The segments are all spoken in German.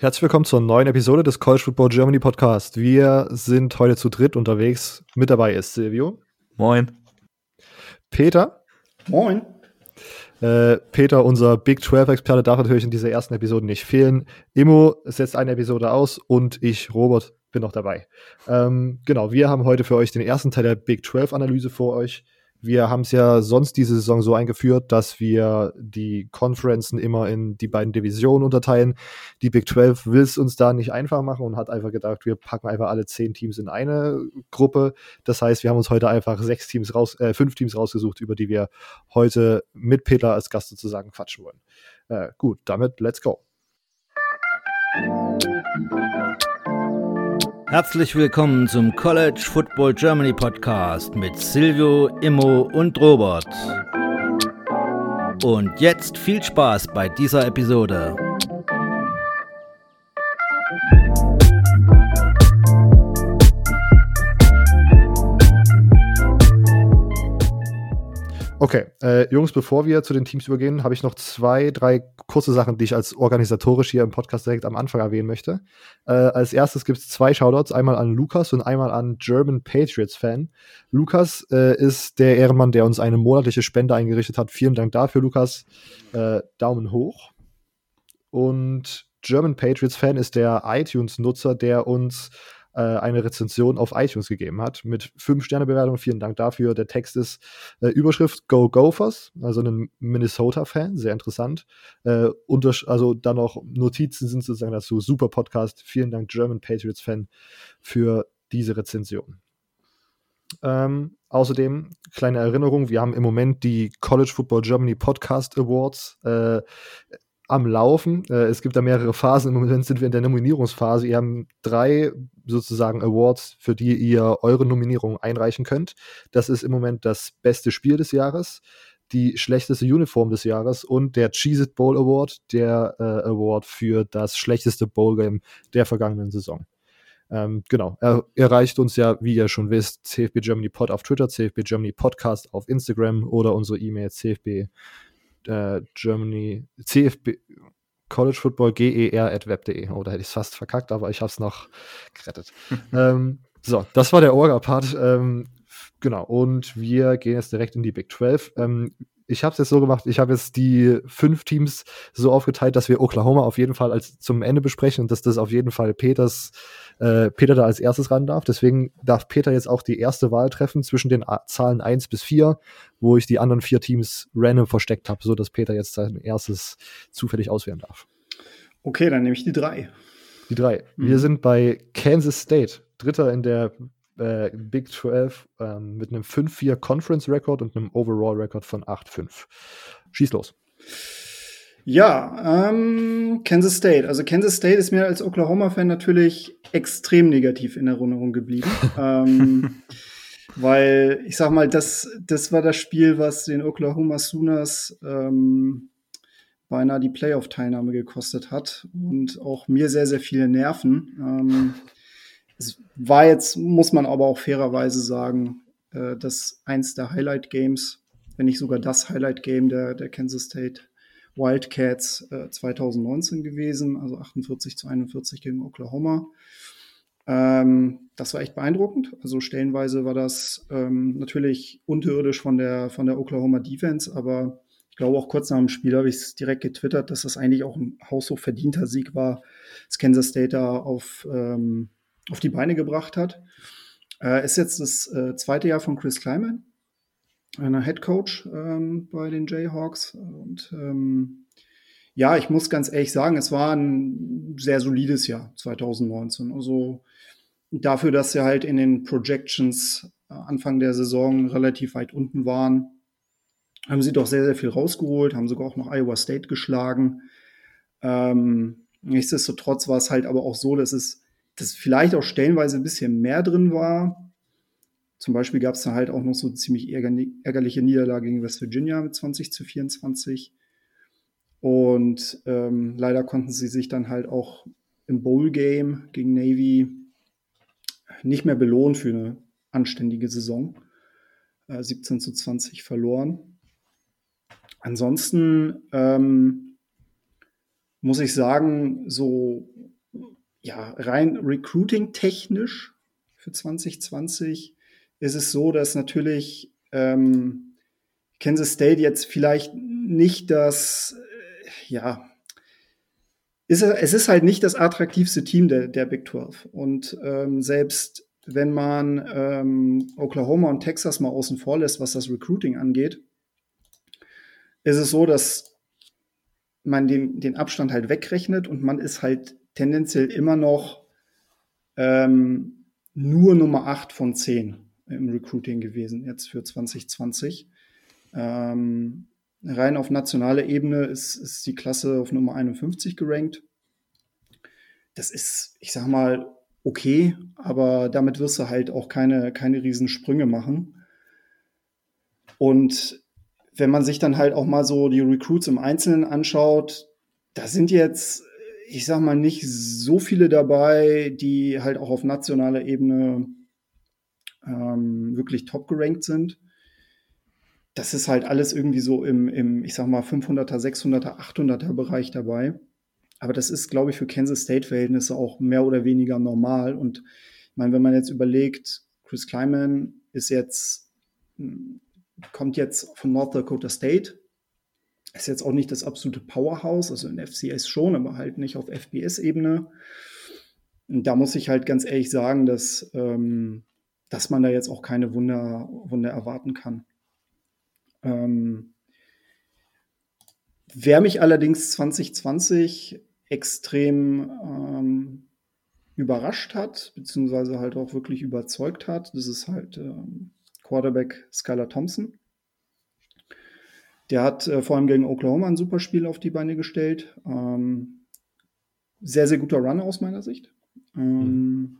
Herzlich willkommen zur neuen Episode des College Football Germany Podcast. Wir sind heute zu dritt unterwegs. Mit dabei ist Silvio. Moin. Peter. Moin. Äh, Peter, unser Big 12-Experte, darf natürlich in dieser ersten Episode nicht fehlen. Immo setzt eine Episode aus und ich, Robert, bin noch dabei. Ähm, genau, wir haben heute für euch den ersten Teil der Big 12-Analyse vor euch. Wir haben es ja sonst diese Saison so eingeführt, dass wir die Conferenzen immer in die beiden Divisionen unterteilen. Die Big 12 will es uns da nicht einfach machen und hat einfach gedacht, wir packen einfach alle zehn Teams in eine Gruppe. Das heißt, wir haben uns heute einfach sechs Teams raus, äh, fünf Teams rausgesucht, über die wir heute mit Peter als Gast sozusagen quatschen wollen. Äh, gut, damit let's go. Herzlich willkommen zum College Football Germany Podcast mit Silvio, Immo und Robert. Und jetzt viel Spaß bei dieser Episode. Okay, äh, Jungs, bevor wir zu den Teams übergehen, habe ich noch zwei, drei kurze Sachen, die ich als organisatorisch hier im Podcast direkt am Anfang erwähnen möchte. Äh, als erstes gibt es zwei Shoutouts, einmal an Lukas und einmal an German Patriots Fan. Lukas äh, ist der Ehrenmann, der uns eine monatliche Spende eingerichtet hat. Vielen Dank dafür, Lukas. Äh, Daumen hoch. Und German Patriots Fan ist der iTunes-Nutzer, der uns äh, eine Rezension auf iTunes gegeben hat mit 5-Sterne-Bewertung. Vielen Dank dafür. Der Text ist äh, Überschrift Go Gophers, also ein Minnesota-Fan, sehr interessant. Äh, also dann noch Notizen sind sozusagen dazu. Super Podcast. Vielen Dank, German Patriots-Fan, für diese Rezension. Ähm, außerdem, kleine Erinnerung, wir haben im Moment die College Football Germany Podcast Awards äh, am Laufen. Äh, es gibt da mehrere Phasen. Im Moment sind wir in der Nominierungsphase. Ihr habt drei sozusagen Awards, für die ihr eure Nominierung einreichen könnt. Das ist im Moment das beste Spiel des Jahres, die schlechteste Uniform des Jahres und der Cheez It Bowl Award, der äh, Award für das schlechteste Bowl Game der vergangenen Saison. Ähm, genau, er erreicht uns ja, wie ihr schon wisst, CFB Germany Pod auf Twitter, CFB Germany Podcast auf Instagram oder unsere E-Mail CFB äh, Germany, CFB, College Football GER at web.de. Oh, da hätte ich es fast verkackt, aber ich habe es noch gerettet. ähm, so, das war der Orga-Part. Ähm, genau, und wir gehen jetzt direkt in die Big 12. Ähm, ich habe es jetzt so gemacht, ich habe jetzt die fünf Teams so aufgeteilt, dass wir Oklahoma auf jeden Fall als zum Ende besprechen und dass das auf jeden Fall Peters, äh, Peter da als erstes ran darf. Deswegen darf Peter jetzt auch die erste Wahl treffen zwischen den A Zahlen 1 bis 4, wo ich die anderen vier Teams random versteckt habe, sodass Peter jetzt sein erstes zufällig auswählen darf. Okay, dann nehme ich die drei. Die drei. Mhm. Wir sind bei Kansas State, Dritter in der äh, Big 12 ähm, mit einem 5-4 Conference Record und einem Overall Record von 8-5. Schieß los. Ja, ähm, Kansas State. Also Kansas State ist mir als Oklahoma-Fan natürlich extrem negativ in Erinnerung geblieben. ähm, weil ich sag mal, das, das war das Spiel, was den Oklahoma Sooners ähm, beinahe die Playoff-Teilnahme gekostet hat und auch mir sehr, sehr viele Nerven. Ähm, es war jetzt, muss man aber auch fairerweise sagen, äh, das eins der Highlight-Games, wenn nicht sogar das Highlight-Game der, der Kansas State Wildcats äh, 2019 gewesen, also 48 zu 41 gegen Oklahoma. Ähm, das war echt beeindruckend. Also stellenweise war das ähm, natürlich unterirdisch von der, von der Oklahoma Defense, aber ich glaube auch kurz nach dem Spiel habe ich es direkt getwittert, dass das eigentlich auch ein haushoch verdienter Sieg war, das Kansas State da auf, ähm, auf die Beine gebracht hat. Äh, ist jetzt das äh, zweite Jahr von Chris Kleiman, einer Head Coach ähm, bei den Jayhawks. Und ähm, ja, ich muss ganz ehrlich sagen, es war ein sehr solides Jahr 2019. Also dafür, dass sie halt in den Projections äh, Anfang der Saison relativ weit unten waren, haben sie doch sehr, sehr viel rausgeholt, haben sogar auch noch Iowa State geschlagen. Ähm, nichtsdestotrotz war es halt aber auch so, dass es dass vielleicht auch stellenweise ein bisschen mehr drin war. Zum Beispiel gab es da halt auch noch so eine ziemlich ärgerliche Niederlage gegen West Virginia mit 20 zu 24. Und ähm, leider konnten sie sich dann halt auch im Bowl-Game gegen Navy nicht mehr belohnen für eine anständige Saison. Äh, 17 zu 20 verloren. Ansonsten ähm, muss ich sagen, so ja, rein recruiting-technisch für 2020 ist es so, dass natürlich ähm, Kansas State jetzt vielleicht nicht das, äh, ja, ist, es ist halt nicht das attraktivste Team der, der Big 12. Und ähm, selbst wenn man ähm, Oklahoma und Texas mal außen vor lässt, was das Recruiting angeht, ist es so, dass man den, den Abstand halt wegrechnet und man ist halt tendenziell immer noch ähm, nur Nummer 8 von 10 im Recruiting gewesen, jetzt für 2020. Ähm, rein auf nationaler Ebene ist, ist die Klasse auf Nummer 51 gerankt. Das ist, ich sag mal, okay, aber damit wirst du halt auch keine, keine riesen Sprünge machen. Und wenn man sich dann halt auch mal so die Recruits im Einzelnen anschaut, da sind jetzt, ich sag mal, nicht so viele dabei, die halt auch auf nationaler Ebene ähm, wirklich top gerankt sind. Das ist halt alles irgendwie so im, im ich sag mal, 500er, 600er, 800er Bereich dabei. Aber das ist, glaube ich, für Kansas State-Verhältnisse auch mehr oder weniger normal. Und ich meine, wenn man jetzt überlegt, Chris Kleiman ist jetzt, hm, kommt jetzt von North Dakota State, ist jetzt auch nicht das absolute Powerhouse, also in FCS schon, aber halt nicht auf FBS-Ebene. Und da muss ich halt ganz ehrlich sagen, dass, ähm, dass man da jetzt auch keine Wunder, Wunder erwarten kann. Ähm, wer mich allerdings 2020 extrem ähm, überrascht hat, beziehungsweise halt auch wirklich überzeugt hat, das ist halt ähm, Quarterback Skylar Thompson. Der hat äh, vor allem gegen Oklahoma ein super Spiel auf die Beine gestellt. Ähm, sehr, sehr guter Runner aus meiner Sicht. Mhm.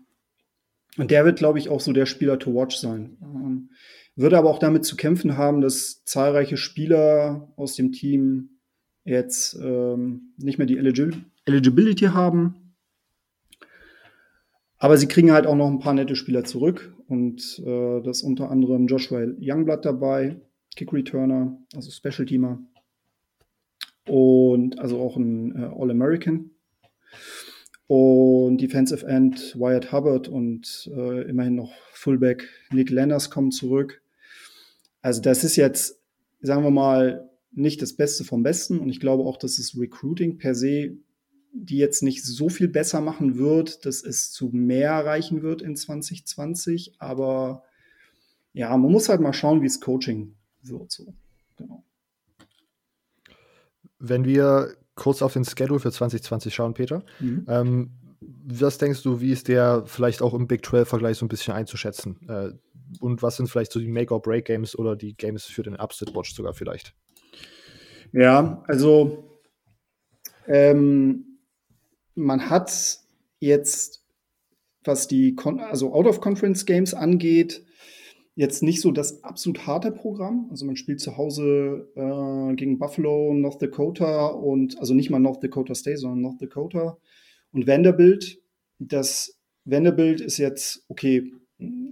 Und der wird, glaube ich, auch so der Spieler to watch sein. Ähm, würde aber auch damit zu kämpfen haben, dass zahlreiche Spieler aus dem Team jetzt ähm, nicht mehr die Eligibility haben. Aber sie kriegen halt auch noch ein paar nette Spieler zurück. Und äh, das unter anderem Joshua Youngblood dabei, Kick Returner, also Special Teamer. Und also auch ein äh, All-American. Und Defensive End Wyatt Hubbard und äh, immerhin noch Fullback Nick Lenners kommen zurück. Also das ist jetzt, sagen wir mal, nicht das Beste vom Besten. Und ich glaube auch, dass das Recruiting per se die jetzt nicht so viel besser machen wird, dass es zu mehr erreichen wird in 2020. Aber ja, man muss halt mal schauen, wie es Coaching wird. So. Genau. Wenn wir kurz auf den Schedule für 2020 schauen, Peter, mhm. ähm, was denkst du, wie ist der vielleicht auch im Big 12-Vergleich so ein bisschen einzuschätzen? Äh, und was sind vielleicht so die Make-or-Break-Games oder die Games für den Upset-Watch sogar vielleicht? Ja, also ähm, man hat jetzt, was die Con also Out-of-Conference-Games angeht, jetzt nicht so das absolut harte Programm. Also man spielt zu Hause äh, gegen Buffalo, North Dakota und also nicht mal North Dakota State, sondern North Dakota und Vanderbilt. Das Vanderbilt ist jetzt, okay,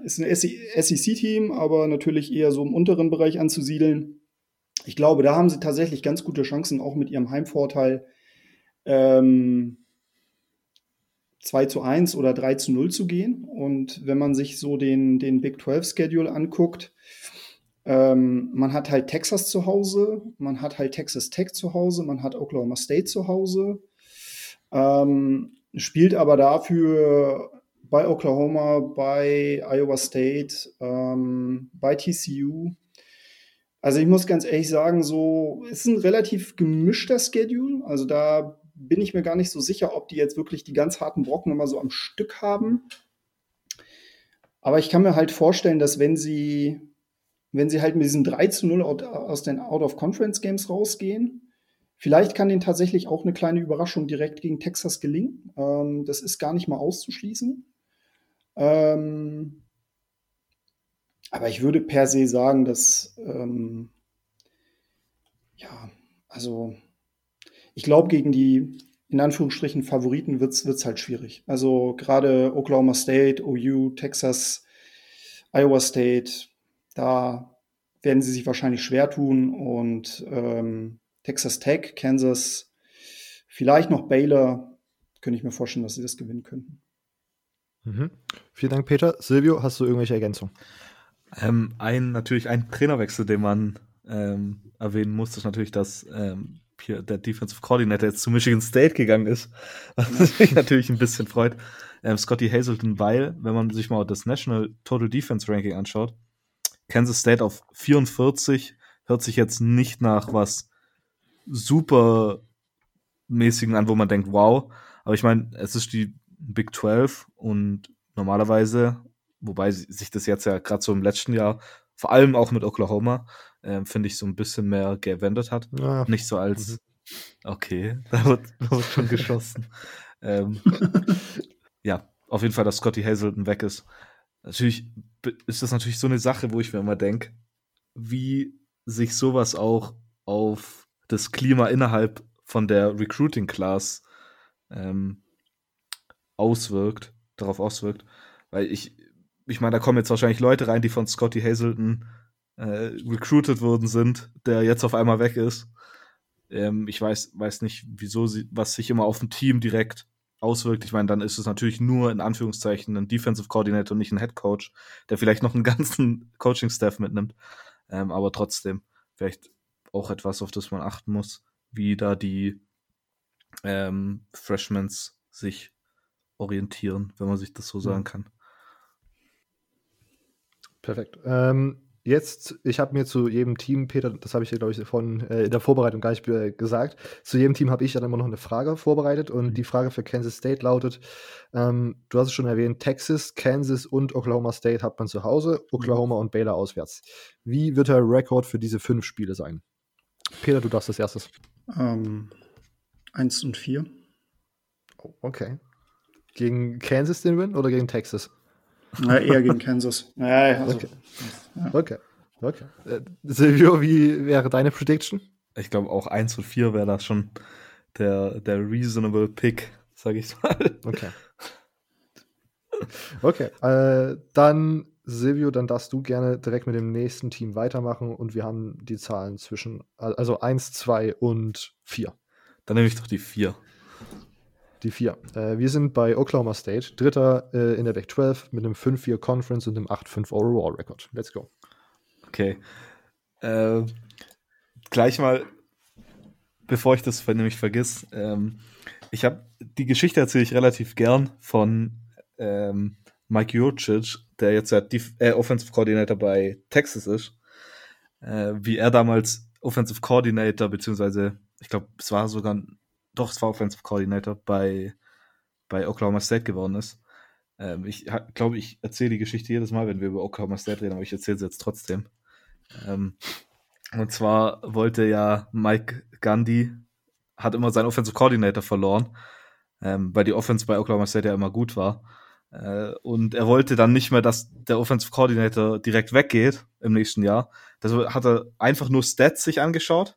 ist ein SEC-Team, aber natürlich eher so im unteren Bereich anzusiedeln. Ich glaube, da haben sie tatsächlich ganz gute Chancen, auch mit ihrem Heimvorteil ähm, 2 zu 1 oder 3 zu 0 zu gehen. Und wenn man sich so den, den Big 12 Schedule anguckt, ähm, man hat halt Texas zu Hause, man hat halt Texas Tech zu Hause, man hat Oklahoma State zu Hause, ähm, spielt aber dafür bei Oklahoma, bei Iowa State, ähm, bei TCU. Also ich muss ganz ehrlich sagen, so ist ein relativ gemischter Schedule. Also da bin ich mir gar nicht so sicher, ob die jetzt wirklich die ganz harten Brocken immer so am Stück haben. Aber ich kann mir halt vorstellen, dass wenn sie, wenn sie halt mit diesem 3 zu 0 aus den Out-of-Conference-Games rausgehen, vielleicht kann denen tatsächlich auch eine kleine Überraschung direkt gegen Texas gelingen. Ähm, das ist gar nicht mal auszuschließen. Ähm, aber ich würde per se sagen, dass, ähm, ja, also ich glaube, gegen die in Anführungsstrichen Favoriten wird es halt schwierig. Also gerade Oklahoma State, OU, Texas, Iowa State, da werden sie sich wahrscheinlich schwer tun und ähm, Texas Tech, Kansas, vielleicht noch Baylor, könnte ich mir vorstellen, dass sie das gewinnen könnten. Mhm. Vielen Dank, Peter. Silvio, hast du irgendwelche Ergänzungen? Ähm, ein, natürlich ein Trainerwechsel, den man ähm, erwähnen muss, ist natürlich, dass ähm, der Defensive Coordinator jetzt zu Michigan State gegangen ist, was mich natürlich ein bisschen freut. Ähm, Scotty Hazelton, weil, wenn man sich mal das National Total Defense Ranking anschaut, Kansas State auf 44 hört sich jetzt nicht nach was super mäßigen an, wo man denkt, wow. Aber ich meine, es ist die Big 12 und normalerweise, wobei sich das jetzt ja gerade so im letzten Jahr, vor allem auch mit Oklahoma, äh, finde ich, so ein bisschen mehr gewendet hat. Ja. Nicht so als, mhm. okay, da wird, da wird schon geschossen. ähm, ja, auf jeden Fall, dass Scotty Hazelton weg ist. Natürlich ist das natürlich so eine Sache, wo ich mir immer denke, wie sich sowas auch auf das Klima innerhalb von der Recruiting Class ähm, auswirkt, darauf auswirkt. Weil ich, ich meine, da kommen jetzt wahrscheinlich Leute rein, die von Scotty Hazelton äh, recruited worden sind, der jetzt auf einmal weg ist. Ähm, ich weiß, weiß nicht, wieso sie, was sich immer auf ein Team direkt auswirkt. Ich meine, dann ist es natürlich nur in Anführungszeichen ein Defensive Coordinator und nicht ein Head Coach, der vielleicht noch einen ganzen Coaching-Staff mitnimmt. Ähm, aber trotzdem, vielleicht auch etwas, auf das man achten muss, wie da die ähm, Freshmans sich orientieren, wenn man sich das so sagen kann. Perfekt. Ähm, Jetzt, ich habe mir zu jedem Team, Peter, das habe ich dir, glaube ich, von äh, in der Vorbereitung gar nicht äh, gesagt, zu jedem Team habe ich dann immer noch eine Frage vorbereitet und mhm. die Frage für Kansas State lautet, ähm, du hast es schon erwähnt, Texas, Kansas und Oklahoma State hat man zu Hause, Oklahoma und Baylor auswärts. Wie wird der Rekord für diese fünf Spiele sein? Peter, du darfst als erstes. Ähm, eins und vier. Oh, okay. Gegen Kansas den Win oder gegen Texas? Na, eher gegen Kansas. Ja, also, okay. Ja. okay. Okay. Äh, Silvio, wie wäre deine Prediction? Ich glaube, auch 1 und 4 wäre da schon der, der reasonable Pick, sage ich mal. Okay. Okay, äh, dann Silvio, dann darfst du gerne direkt mit dem nächsten Team weitermachen und wir haben die Zahlen zwischen, also 1, 2 und 4. Dann nehme ich doch die 4. Die vier. Äh, wir sind bei Oklahoma State, Dritter äh, in der Back 12 mit einem 5-4 Conference und einem 8-5 Overall Record. Let's go. Okay. Äh, gleich mal, bevor ich das nämlich vergiss, ähm, ich habe die Geschichte erzähle ich relativ gern von ähm, Mike Jurcic, der jetzt ja äh, Offensive Coordinator bei Texas ist, äh, wie er damals Offensive Coordinator, beziehungsweise ich glaube, es war sogar ein doch, es war Offensive Coordinator bei, bei Oklahoma State geworden ist. Ähm, ich glaube, ich erzähle die Geschichte jedes Mal, wenn wir über Oklahoma State reden, aber ich erzähle sie jetzt trotzdem. Ähm, und zwar wollte ja Mike Gandhi, hat immer seinen Offensive Coordinator verloren, ähm, weil die Offense bei Oklahoma State ja immer gut war. Äh, und er wollte dann nicht mehr, dass der Offensive Coordinator direkt weggeht im nächsten Jahr. Deshalb hat er einfach nur Stats sich angeschaut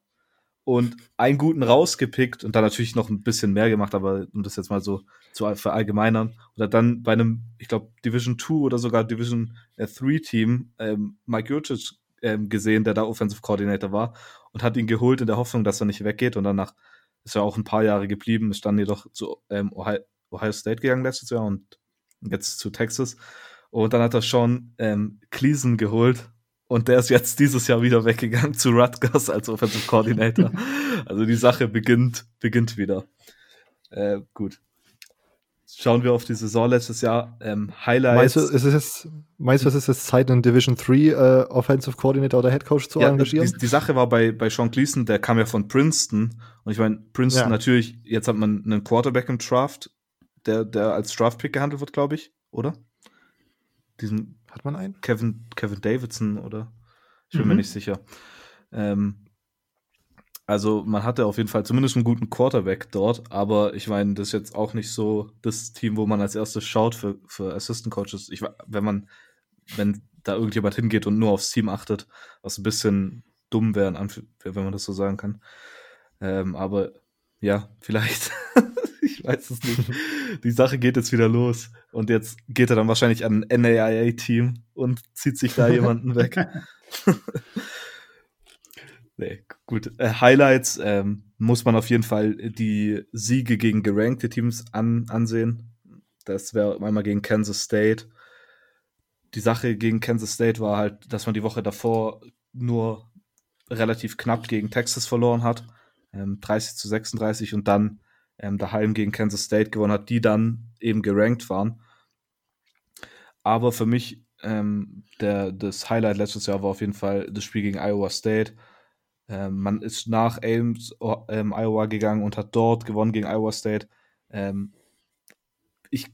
und einen guten rausgepickt und dann natürlich noch ein bisschen mehr gemacht, aber um das jetzt mal so zu verallgemeinern. Oder dann bei einem, ich glaube, Division 2 oder sogar Division 3 äh, Team ähm, Mike Jurcic ähm, gesehen, der da Offensive Coordinator war und hat ihn geholt in der Hoffnung, dass er nicht weggeht und danach ist er auch ein paar Jahre geblieben, ist dann jedoch zu ähm, Ohio, Ohio, State gegangen letztes Jahr und jetzt zu Texas. Und dann hat er Sean ähm, Cleason geholt, und der ist jetzt dieses Jahr wieder weggegangen zu Rutgers als Offensive Coordinator. also die Sache beginnt, beginnt wieder. Äh, gut. Schauen wir auf die Saison letztes Jahr. Ähm, Highlights. Meinst du, ist es jetzt, meinst du, es ist jetzt Zeit, einen Division 3 äh, Offensive Coordinator oder Head Coach zu ja, engagieren? Die, die, Sache war bei, bei Sean Gleason, der kam ja von Princeton. Und ich meine, Princeton ja. natürlich, jetzt hat man einen Quarterback im Draft, der, der als Draft-Pick gehandelt wird, glaube ich, oder? Diesen hat man einen? Kevin, Kevin Davidson oder? Ich bin mhm. mir nicht sicher. Ähm, also man hatte auf jeden Fall zumindest einen guten Quarterback dort, aber ich meine, das ist jetzt auch nicht so das Team, wo man als erstes schaut für, für Assistant Coaches. Ich, wenn man, wenn da irgendjemand hingeht und nur aufs Team achtet, was ein bisschen dumm wäre, wenn man das so sagen kann. Ähm, aber ja, vielleicht ich weiß es nicht. Die Sache geht jetzt wieder los. Und jetzt geht er dann wahrscheinlich an ein NAIA-Team und zieht sich da jemanden weg. Nee, gut. Äh, Highlights ähm, muss man auf jeden Fall die Siege gegen gerankte Teams an, ansehen. Das wäre einmal gegen Kansas State. Die Sache gegen Kansas State war halt, dass man die Woche davor nur relativ knapp gegen Texas verloren hat. Ähm, 30 zu 36 und dann ähm, daheim gegen Kansas State gewonnen hat, die dann eben gerankt waren. Aber für mich ähm, der, das Highlight letztes Jahr war auf jeden Fall das Spiel gegen Iowa State. Ähm, man ist nach Ames, ähm, Iowa gegangen und hat dort gewonnen gegen Iowa State. Ähm, ich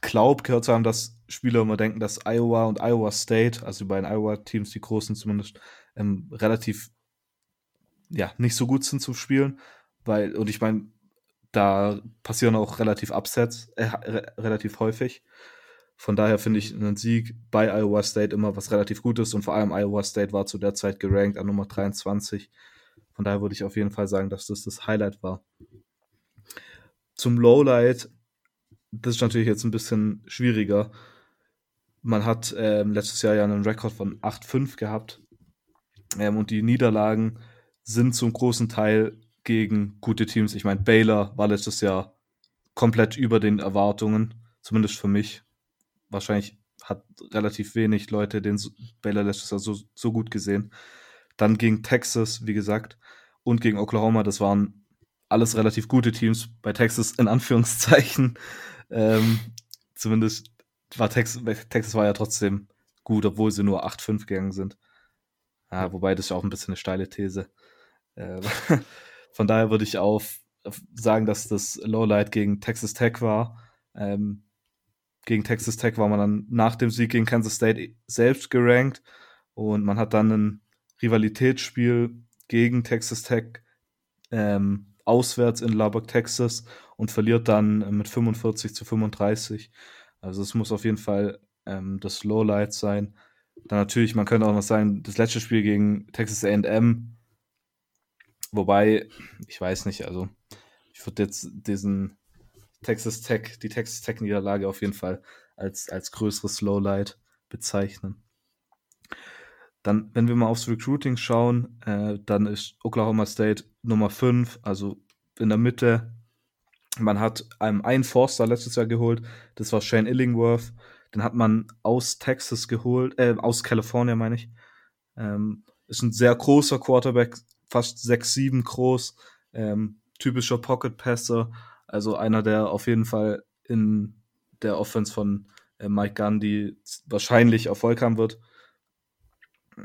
glaube, gehört zu haben, dass Spieler immer denken, dass Iowa und Iowa State, also die beiden Iowa-Teams, die großen zumindest, ähm, relativ ja, nicht so gut sind zu spielen. Weil, und ich meine, da passieren auch relativ Upsets, äh, re relativ häufig. Von daher finde ich einen Sieg bei Iowa State immer was relativ Gutes und vor allem Iowa State war zu der Zeit gerankt an Nummer 23. Von daher würde ich auf jeden Fall sagen, dass das das Highlight war. Zum Lowlight, das ist natürlich jetzt ein bisschen schwieriger. Man hat ähm, letztes Jahr ja einen Rekord von 8-5 gehabt ähm, und die Niederlagen sind zum großen Teil gegen gute Teams. Ich meine, Baylor war letztes Jahr komplett über den Erwartungen, zumindest für mich wahrscheinlich hat relativ wenig Leute den Baylor letztes Jahr so, so gut gesehen. Dann gegen Texas, wie gesagt, und gegen Oklahoma, das waren alles relativ gute Teams. Bei Texas in Anführungszeichen. Ähm, zumindest war Texas, Texas war ja trotzdem gut, obwohl sie nur 8-5 gegangen sind. Ja, wobei das ja auch ein bisschen eine steile These. Äh, von daher würde ich auf, sagen, dass das Lowlight gegen Texas Tech war. Ähm, gegen Texas Tech war man dann nach dem Sieg gegen Kansas State selbst gerankt und man hat dann ein Rivalitätsspiel gegen Texas Tech ähm, auswärts in Lubbock, Texas und verliert dann mit 45 zu 35. Also es muss auf jeden Fall ähm, das Lowlight sein. Dann natürlich, man könnte auch noch sagen, das letzte Spiel gegen Texas AM, wobei, ich weiß nicht, also ich würde jetzt diesen Texas Tech, die Texas Tech-Niederlage auf jeden Fall als, als größeres Lowlight bezeichnen. Dann, wenn wir mal aufs Recruiting schauen, äh, dann ist Oklahoma State Nummer 5, also in der Mitte. Man hat einem einen Forster letztes Jahr geholt, das war Shane Illingworth. Den hat man aus Texas geholt, äh, aus Kalifornien meine ich. Ähm, ist ein sehr großer Quarterback, fast 6'7 groß, ähm, typischer Pocket Passer, also einer, der auf jeden Fall in der Offense von äh, Mike Gandhi wahrscheinlich Erfolg haben wird.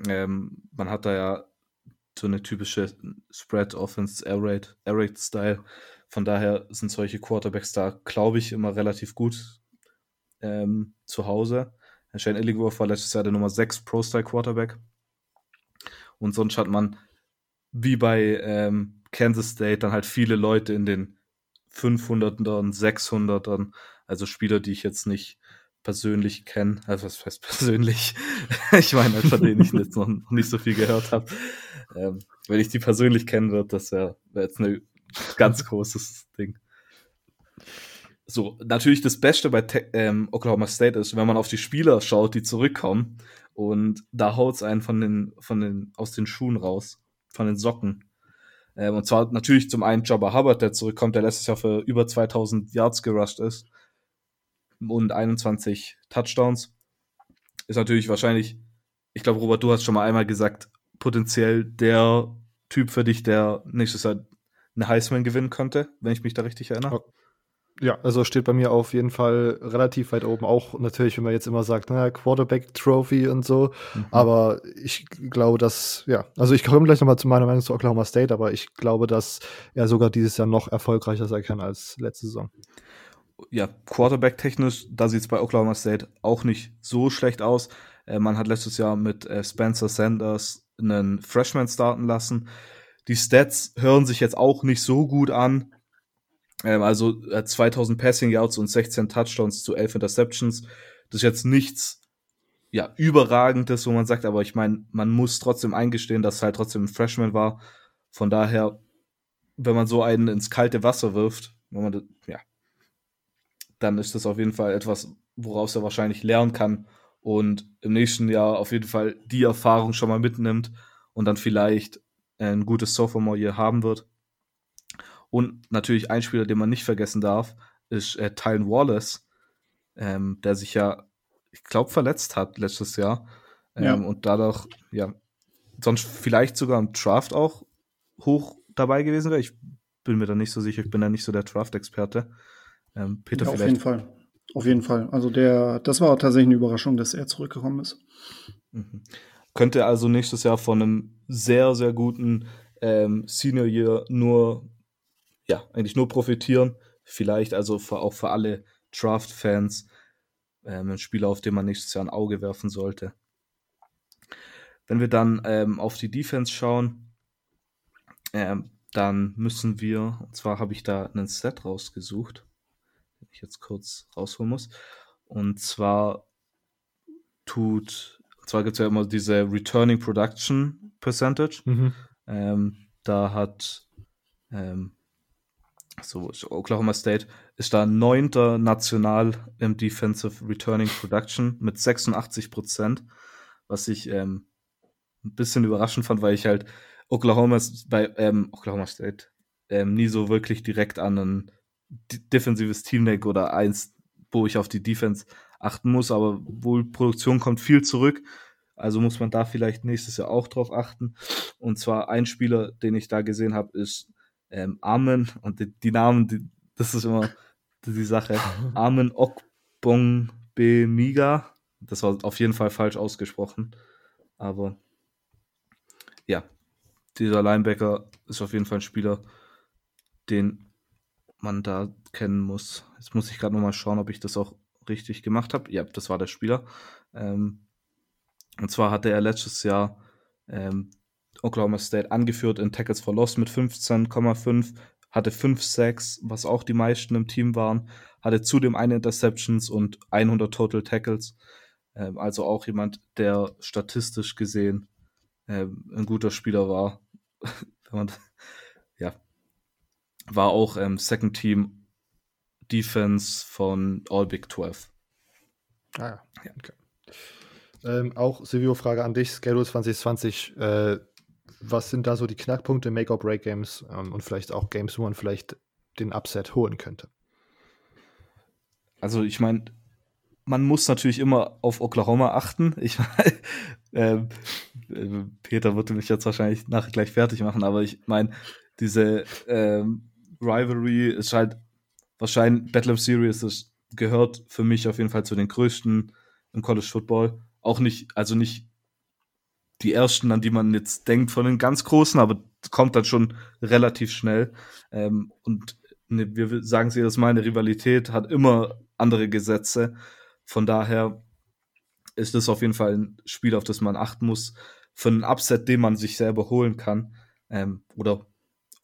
Ähm, man hat da ja so eine typische Spread-Offense, Air-Raid-Style. Von daher sind solche Quarterbacks da, glaube ich, immer relativ gut ähm, zu Hause. Shane Illingworth war letztes Jahr der Nummer 6 Pro-Style-Quarterback. Und sonst hat man, wie bei ähm, Kansas State, dann halt viele Leute in den 500ern, 600ern, also Spieler, die ich jetzt nicht persönlich kenne, also was heißt persönlich? ich meine, von denen ich jetzt noch, nicht so viel gehört habe. Ähm, wenn ich die persönlich kennen würde, das wäre wär jetzt ein ganz großes Ding. So, natürlich das Beste bei Te ähm, Oklahoma State ist, wenn man auf die Spieler schaut, die zurückkommen und da haut es einen von den, von den, aus den Schuhen raus, von den Socken. Ähm, und zwar natürlich zum einen Jabba Hubbard, der zurückkommt, der letztes Jahr für über 2000 Yards gerusht ist und 21 Touchdowns. Ist natürlich wahrscheinlich, ich glaube, Robert, du hast schon mal einmal gesagt, potenziell der Typ für dich, der nächstes Jahr eine Heisman gewinnen könnte, wenn ich mich da richtig erinnere. Ja, also steht bei mir auf jeden Fall relativ weit oben. Auch natürlich, wenn man jetzt immer sagt, naja, Quarterback Trophy und so. Mhm. Aber ich glaube, dass, ja, also ich komme gleich nochmal zu meiner Meinung zu Oklahoma State, aber ich glaube, dass er sogar dieses Jahr noch erfolgreicher sein kann als letzte Saison. Ja, Quarterback-technisch, da sieht es bei Oklahoma State auch nicht so schlecht aus. Äh, man hat letztes Jahr mit äh, Spencer Sanders einen Freshman starten lassen. Die Stats hören sich jetzt auch nicht so gut an ähm, also äh, 2000 Passing Yards und 16 Touchdowns zu 11 Interceptions. Das ist jetzt nichts ja, überragendes, wo man sagt, aber ich meine, man muss trotzdem eingestehen, dass halt trotzdem ein Freshman war. Von daher, wenn man so einen ins kalte Wasser wirft, wenn man das, ja, dann ist das auf jeden Fall etwas, woraus er wahrscheinlich lernen kann und im nächsten Jahr auf jeden Fall die Erfahrung schon mal mitnimmt und dann vielleicht ein gutes Sophomore-Year haben wird. Und natürlich ein Spieler, den man nicht vergessen darf, ist äh, Tylen Wallace, ähm, der sich ja, ich glaube, verletzt hat letztes Jahr. Ähm, ja. Und dadurch, ja, sonst vielleicht sogar im Draft auch hoch dabei gewesen wäre. Ich bin mir da nicht so sicher, ich bin da nicht so der Draft-Experte. Ähm, Peter ja, vielleicht. Auf jeden Fall. Auf jeden Fall. Also der, das war tatsächlich eine Überraschung, dass er zurückgekommen ist. Mhm. Könnte also nächstes Jahr von einem sehr, sehr guten ähm, Senior Year nur, ja, eigentlich nur profitieren. Vielleicht also für, auch für alle Draft-Fans ähm, ein Spieler, auf den man nächstes Jahr ein Auge werfen sollte. Wenn wir dann ähm, auf die Defense schauen, ähm, dann müssen wir, und zwar habe ich da einen Set rausgesucht, den ich jetzt kurz rausholen muss. Und zwar tut, und zwar gibt es ja immer diese Returning Production Percentage. Mhm. Ähm, da hat ähm, so Oklahoma State ist da neunter national im Defensive Returning Production mit 86 Prozent, was ich ähm, ein bisschen überraschend fand, weil ich halt Oklahoma bei ähm, Oklahoma State ähm, nie so wirklich direkt an ein defensives Team denke oder eins, wo ich auf die Defense achten muss, aber wohl Produktion kommt viel zurück. Also muss man da vielleicht nächstes Jahr auch drauf achten. Und zwar ein Spieler, den ich da gesehen habe, ist ähm, Armen und die, die Namen, die, das ist immer die Sache. Armen Okbong Bemiga. Das war auf jeden Fall falsch ausgesprochen. Aber ja, dieser Linebacker ist auf jeden Fall ein Spieler, den man da kennen muss. Jetzt muss ich gerade nochmal schauen, ob ich das auch richtig gemacht habe. Ja, das war der Spieler. Ähm, und zwar hatte er letztes Jahr ähm, Oklahoma State angeführt in Tackles for Loss mit 15,5, hatte 5 Sacks, was auch die meisten im Team waren, hatte zudem eine Interceptions und 100 Total Tackles. Ähm, also auch jemand, der statistisch gesehen ähm, ein guter Spieler war. man, ja, war auch ähm, Second Team Defense von All Big 12. Ah ja, okay. Ähm, auch Silvio, Frage an dich, Schedule 2020. Äh, was sind da so die Knackpunkte, Make-or-Break-Games ähm, und vielleicht auch Games, wo man vielleicht den Upset holen könnte? Also ich meine, man muss natürlich immer auf Oklahoma achten. Ich ähm, äh, Peter würde mich jetzt wahrscheinlich nachher gleich fertig machen, aber ich meine, diese ähm, Rivalry ist halt wahrscheinlich Battle of Series das gehört für mich auf jeden Fall zu den größten im College Football. Auch nicht, also nicht die ersten, an die man jetzt denkt von den ganz großen, aber kommt dann schon relativ schnell. Ähm, und ne, wir sagen sie das mal, eine Rivalität hat immer andere Gesetze. Von daher ist das auf jeden Fall ein Spiel, auf das man achten muss. Für einen Upset, den man sich selber holen kann ähm, oder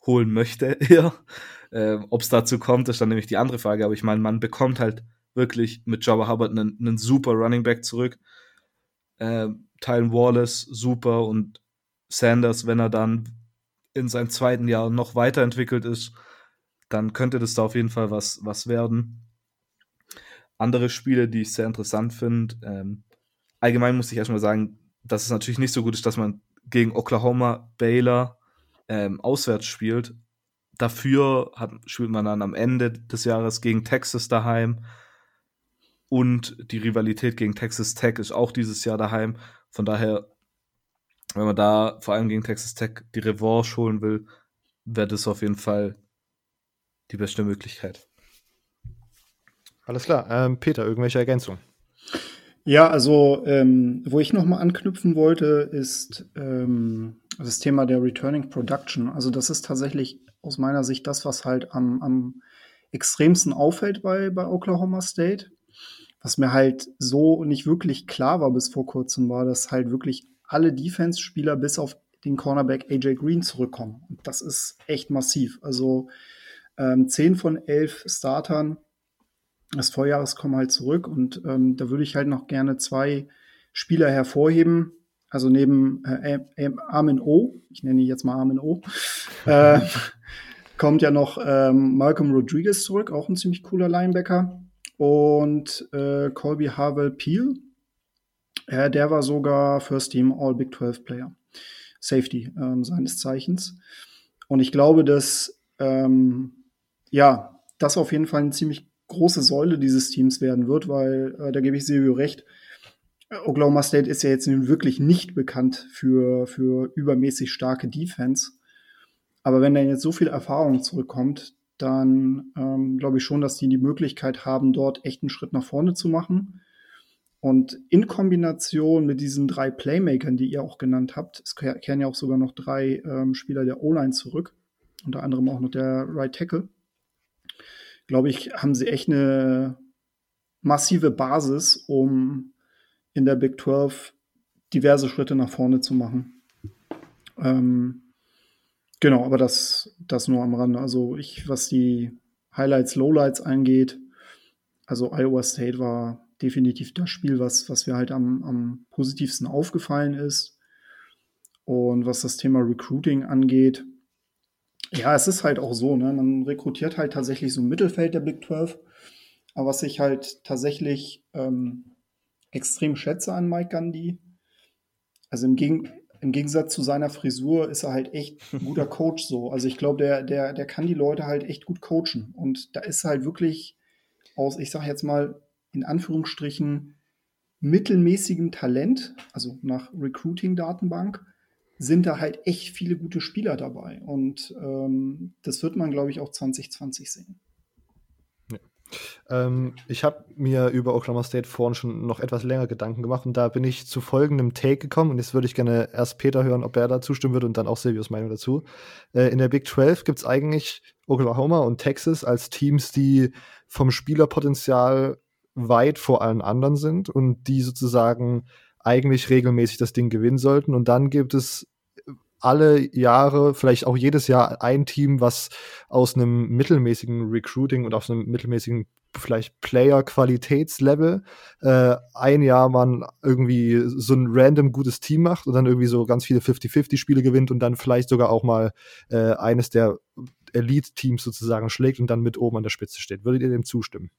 holen möchte eher. Ähm, Ob es dazu kommt, ist dann nämlich die andere Frage. Aber ich meine, man bekommt halt wirklich mit Jabba Hubbard einen, einen super Running Back zurück. Ähm, Tylen Wallace super und Sanders, wenn er dann in seinem zweiten Jahr noch weiterentwickelt ist, dann könnte das da auf jeden Fall was, was werden. Andere Spiele, die ich sehr interessant finde, ähm, allgemein muss ich erstmal sagen, dass es natürlich nicht so gut ist, dass man gegen Oklahoma, Baylor ähm, auswärts spielt. Dafür hat, spielt man dann am Ende des Jahres gegen Texas daheim. Und die Rivalität gegen Texas Tech ist auch dieses Jahr daheim. Von daher, wenn man da vor allem gegen Texas Tech die Revanche holen will, wäre das auf jeden Fall die beste Möglichkeit. Alles klar. Ähm, Peter, irgendwelche Ergänzungen? Ja, also ähm, wo ich nochmal anknüpfen wollte, ist ähm, das Thema der Returning Production. Also das ist tatsächlich aus meiner Sicht das, was halt am, am extremsten auffällt bei, bei Oklahoma State. Was mir halt so nicht wirklich klar war bis vor kurzem, war, dass halt wirklich alle Defense-Spieler bis auf den Cornerback AJ Green zurückkommen. Und das ist echt massiv. Also ähm, 10 von 11 Startern des Vorjahres kommen halt zurück und ähm, da würde ich halt noch gerne zwei Spieler hervorheben. Also neben äh, Armin O, ich nenne ihn jetzt mal Armin O, äh, kommt ja noch ähm, Malcolm Rodriguez zurück, auch ein ziemlich cooler Linebacker. Und äh, Colby Harwell Peel, äh, der war sogar First Team All Big 12 Player. Safety ähm, seines Zeichens. Und ich glaube, dass ähm, ja, das auf jeden Fall eine ziemlich große Säule dieses Teams werden wird, weil äh, da gebe ich Silvio recht. Oklahoma State ist ja jetzt nun wirklich nicht bekannt für, für übermäßig starke Defense. Aber wenn da jetzt so viel Erfahrung zurückkommt, dann ähm, glaube ich schon, dass die die Möglichkeit haben, dort echt einen Schritt nach vorne zu machen. Und in Kombination mit diesen drei Playmakern, die ihr auch genannt habt, es kehren ja auch sogar noch drei ähm, Spieler der O-Line zurück, unter anderem auch noch der Right Tackle, glaube ich, haben sie echt eine massive Basis, um in der Big 12 diverse Schritte nach vorne zu machen. Ähm, genau, aber das, das nur am Rande. Also ich, was die Highlights, Lowlights angeht, also Iowa State war definitiv das Spiel, was, was mir halt am, am positivsten aufgefallen ist. Und was das Thema Recruiting angeht, ja, es ist halt auch so, ne? Man rekrutiert halt tatsächlich so ein Mittelfeld der Big 12. Aber was ich halt tatsächlich ähm, extrem schätze an Mike Gandhi, also im, Geg im Gegensatz zu seiner Frisur ist er halt echt ein guter Coach so. Also ich glaube, der, der, der kann die Leute halt echt gut coachen. Und da ist halt wirklich aus, ich sag jetzt mal, in Anführungsstrichen mittelmäßigem Talent, also nach Recruiting-Datenbank, sind da halt echt viele gute Spieler dabei. Und ähm, das wird man, glaube ich, auch 2020 sehen. Ähm, ich habe mir über Oklahoma State vorhin schon noch etwas länger Gedanken gemacht und da bin ich zu folgendem Take gekommen und jetzt würde ich gerne erst Peter hören, ob er da zustimmen würde und dann auch Silvius Meinung dazu. Äh, in der Big 12 gibt es eigentlich Oklahoma und Texas als Teams, die vom Spielerpotenzial weit vor allen anderen sind und die sozusagen eigentlich regelmäßig das Ding gewinnen sollten. Und dann gibt es alle Jahre, vielleicht auch jedes Jahr ein Team, was aus einem mittelmäßigen Recruiting und aus einem mittelmäßigen vielleicht Player-Qualitätslevel äh, ein Jahr man irgendwie so ein random gutes Team macht und dann irgendwie so ganz viele 50-50-Spiele gewinnt und dann vielleicht sogar auch mal äh, eines der Elite-Teams sozusagen schlägt und dann mit oben an der Spitze steht. Würdet ihr dem zustimmen?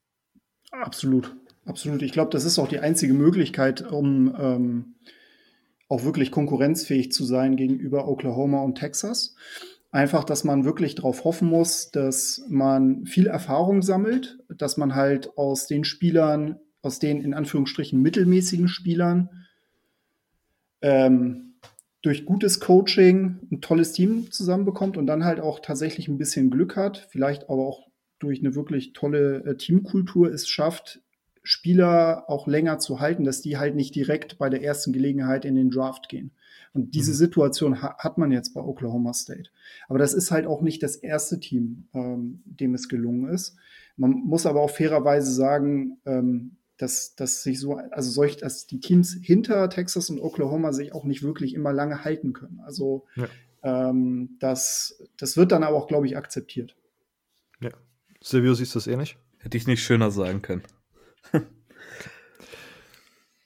Absolut, absolut. Ich glaube, das ist auch die einzige Möglichkeit, um ähm, auch wirklich konkurrenzfähig zu sein gegenüber Oklahoma und Texas. Einfach, dass man wirklich darauf hoffen muss, dass man viel Erfahrung sammelt, dass man halt aus den Spielern, aus den in Anführungsstrichen mittelmäßigen Spielern, ähm, durch gutes Coaching ein tolles Team zusammenbekommt und dann halt auch tatsächlich ein bisschen Glück hat, vielleicht aber auch durch eine wirklich tolle äh, Teamkultur es schafft, Spieler auch länger zu halten, dass die halt nicht direkt bei der ersten Gelegenheit in den Draft gehen. Und diese mhm. Situation ha hat man jetzt bei Oklahoma State. Aber das ist halt auch nicht das erste Team, ähm, dem es gelungen ist. Man muss aber auch fairerweise sagen, ähm, dass, dass sich so, also solch, dass die Teams hinter Texas und Oklahoma sich auch nicht wirklich immer lange halten können. Also ja. ähm, das, das wird dann aber auch, glaube ich, akzeptiert. Ja. Silvio, siehst du das ähnlich? Hätte ich nicht schöner sagen können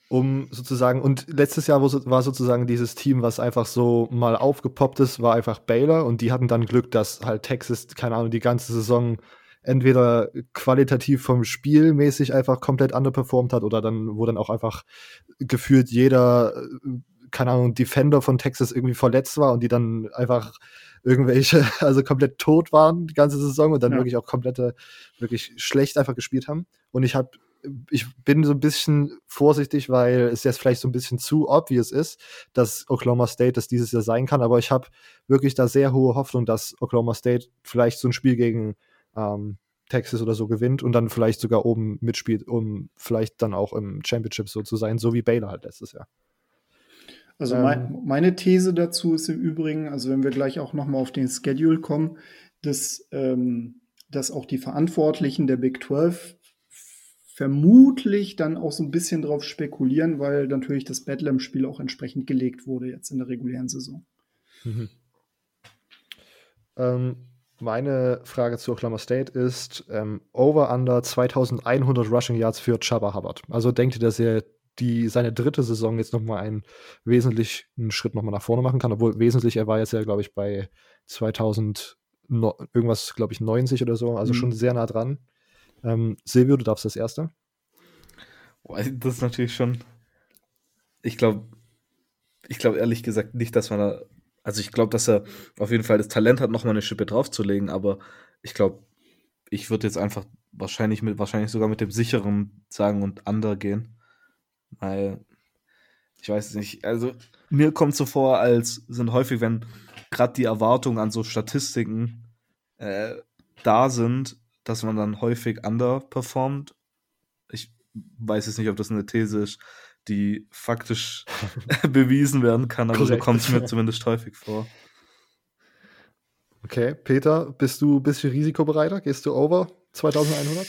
um sozusagen, und letztes Jahr war sozusagen dieses Team, was einfach so mal aufgepoppt ist, war einfach Baylor und die hatten dann Glück, dass halt Texas, keine Ahnung, die ganze Saison entweder qualitativ vom Spiel mäßig einfach komplett underperformed hat oder dann, wo dann auch einfach gefühlt jeder, keine Ahnung, Defender von Texas irgendwie verletzt war und die dann einfach irgendwelche, also komplett tot waren die ganze Saison und dann ja. wirklich auch komplette, wirklich schlecht einfach gespielt haben. Und ich habe ich bin so ein bisschen vorsichtig, weil es jetzt vielleicht so ein bisschen zu obvious ist, dass Oklahoma State das dieses Jahr sein kann. Aber ich habe wirklich da sehr hohe Hoffnung, dass Oklahoma State vielleicht so ein Spiel gegen ähm, Texas oder so gewinnt und dann vielleicht sogar oben mitspielt, um vielleicht dann auch im Championship so zu sein, so wie Baylor halt letztes Jahr. Also ähm, mein, meine These dazu ist im Übrigen, also wenn wir gleich auch noch mal auf den Schedule kommen, dass, ähm, dass auch die Verantwortlichen der Big 12 vermutlich dann auch so ein bisschen drauf spekulieren, weil natürlich das Bedlam-Spiel auch entsprechend gelegt wurde jetzt in der regulären Saison. Mhm. Ähm, meine Frage zu Oklahoma State ist ähm, Over-Under 2100 Rushing Yards für Chubba Hubbard. Also denkt ihr, dass er die, seine dritte Saison jetzt nochmal einen wesentlichen Schritt nochmal nach vorne machen kann? Obwohl wesentlich, er war jetzt ja, glaube ich, bei 2000 no, irgendwas, glaube ich, 90 oder so, also mhm. schon sehr nah dran. Ähm, Silvio, du darfst das erste. Das ist natürlich schon. Ich glaube, ich glaube ehrlich gesagt nicht, dass man da Also ich glaube, dass er auf jeden Fall das Talent hat, nochmal eine Schippe draufzulegen, aber ich glaube, ich würde jetzt einfach wahrscheinlich mit, wahrscheinlich sogar mit dem sicheren sagen und Under gehen. Weil, ich weiß nicht, also mir kommt so vor, als sind häufig, wenn gerade die Erwartungen an so Statistiken äh, da sind, dass man dann häufig underperformt. Ich weiß jetzt nicht, ob das eine These ist, die faktisch bewiesen werden kann, aber Korrekt. so kommt es mir zumindest häufig vor. Okay, Peter, bist du ein bisschen risikobereiter? Gehst du over 2100?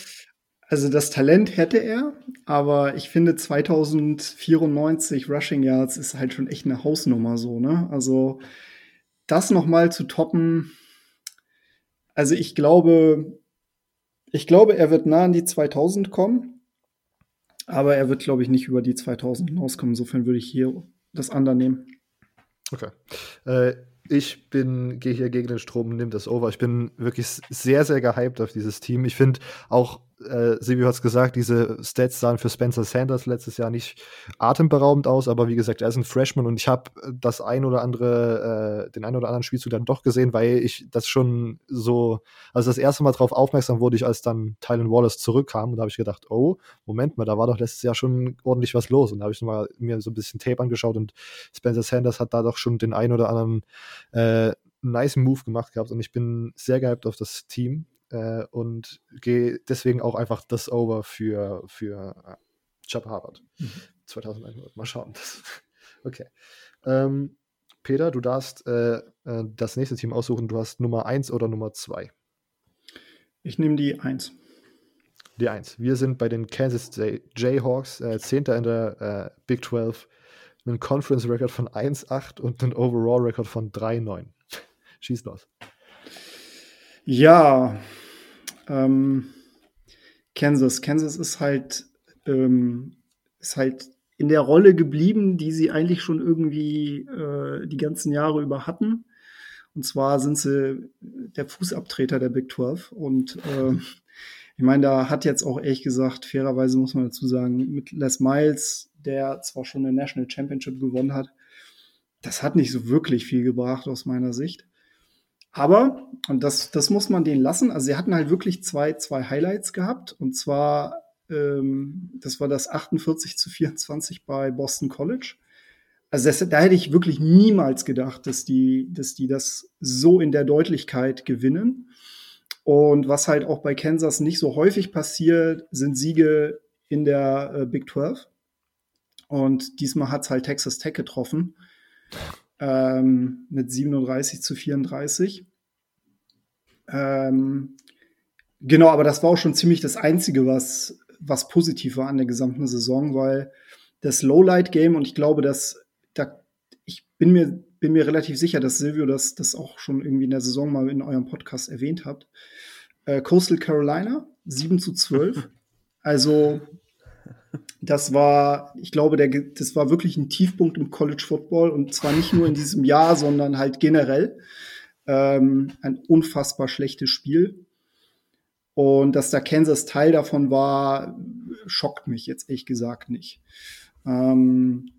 Also das Talent hätte er, aber ich finde 2094 Rushing Yards ist halt schon echt eine Hausnummer so, ne? Also das noch mal zu toppen, also ich glaube, ich glaube, er wird nah an die 2000 kommen. Aber er wird, glaube ich, nicht über die 2000 hinauskommen. Insofern würde ich hier das andere nehmen. Okay. Äh, ich bin, gehe hier gegen den Strom, nimm das over. Ich bin wirklich sehr, sehr gehypt auf dieses Team. Ich finde auch äh, Silvio hat es gesagt, diese Stats sahen für Spencer Sanders letztes Jahr nicht atemberaubend aus, aber wie gesagt, er ist ein Freshman und ich habe das ein oder andere, äh, den ein oder anderen Spielzug dann doch gesehen, weil ich das schon so, also das erste Mal darauf aufmerksam wurde ich, als dann Tylen Wallace zurückkam und da habe ich gedacht, oh, Moment mal, da war doch letztes Jahr schon ordentlich was los und da habe ich mal mir so ein bisschen Tape angeschaut und Spencer Sanders hat da doch schon den ein oder anderen äh, nice Move gemacht gehabt und ich bin sehr gehypt auf das Team äh, und gehe deswegen auch einfach das Over für, für äh, Chubb Harvard. Mhm. 2100. Mal schauen. okay. Ähm, Peter, du darfst äh, äh, das nächste Team aussuchen. Du hast Nummer 1 oder Nummer 2. Ich nehme die 1. Die 1. Wir sind bei den Kansas Jayhawks, äh, 10. in der äh, Big 12, mit einem Conference-Record von 1,8 und einem Overall-Record von 3,9. Schieß los. Ja, ähm, Kansas. Kansas ist halt, ähm, ist halt in der Rolle geblieben, die sie eigentlich schon irgendwie äh, die ganzen Jahre über hatten. Und zwar sind sie der Fußabtreter der Big 12. Und äh, ich meine, da hat jetzt auch ehrlich gesagt, fairerweise muss man dazu sagen, mit Les Miles, der zwar schon eine National Championship gewonnen hat, das hat nicht so wirklich viel gebracht aus meiner Sicht. Aber, und das, das muss man denen lassen, also sie hatten halt wirklich zwei, zwei Highlights gehabt. Und zwar, ähm, das war das 48 zu 24 bei Boston College. Also das, da hätte ich wirklich niemals gedacht, dass die, dass die das so in der Deutlichkeit gewinnen. Und was halt auch bei Kansas nicht so häufig passiert, sind Siege in der äh, Big 12. Und diesmal hat es halt Texas Tech getroffen ähm, mit 37 zu 34. Ähm, genau, aber das war auch schon ziemlich das Einzige, was, was positiv war an der gesamten Saison, weil das Lowlight-Game und ich glaube, dass da, ich bin mir, bin mir relativ sicher, dass Silvio das, das auch schon irgendwie in der Saison mal in eurem Podcast erwähnt habt. Äh, Coastal Carolina, 7 zu 12. Also das war, ich glaube, der, das war wirklich ein Tiefpunkt im College Football und zwar nicht nur in diesem Jahr, sondern halt generell. Ähm, ein unfassbar schlechtes Spiel. Und dass da Kansas Teil davon war, schockt mich jetzt ehrlich gesagt nicht. Ähm,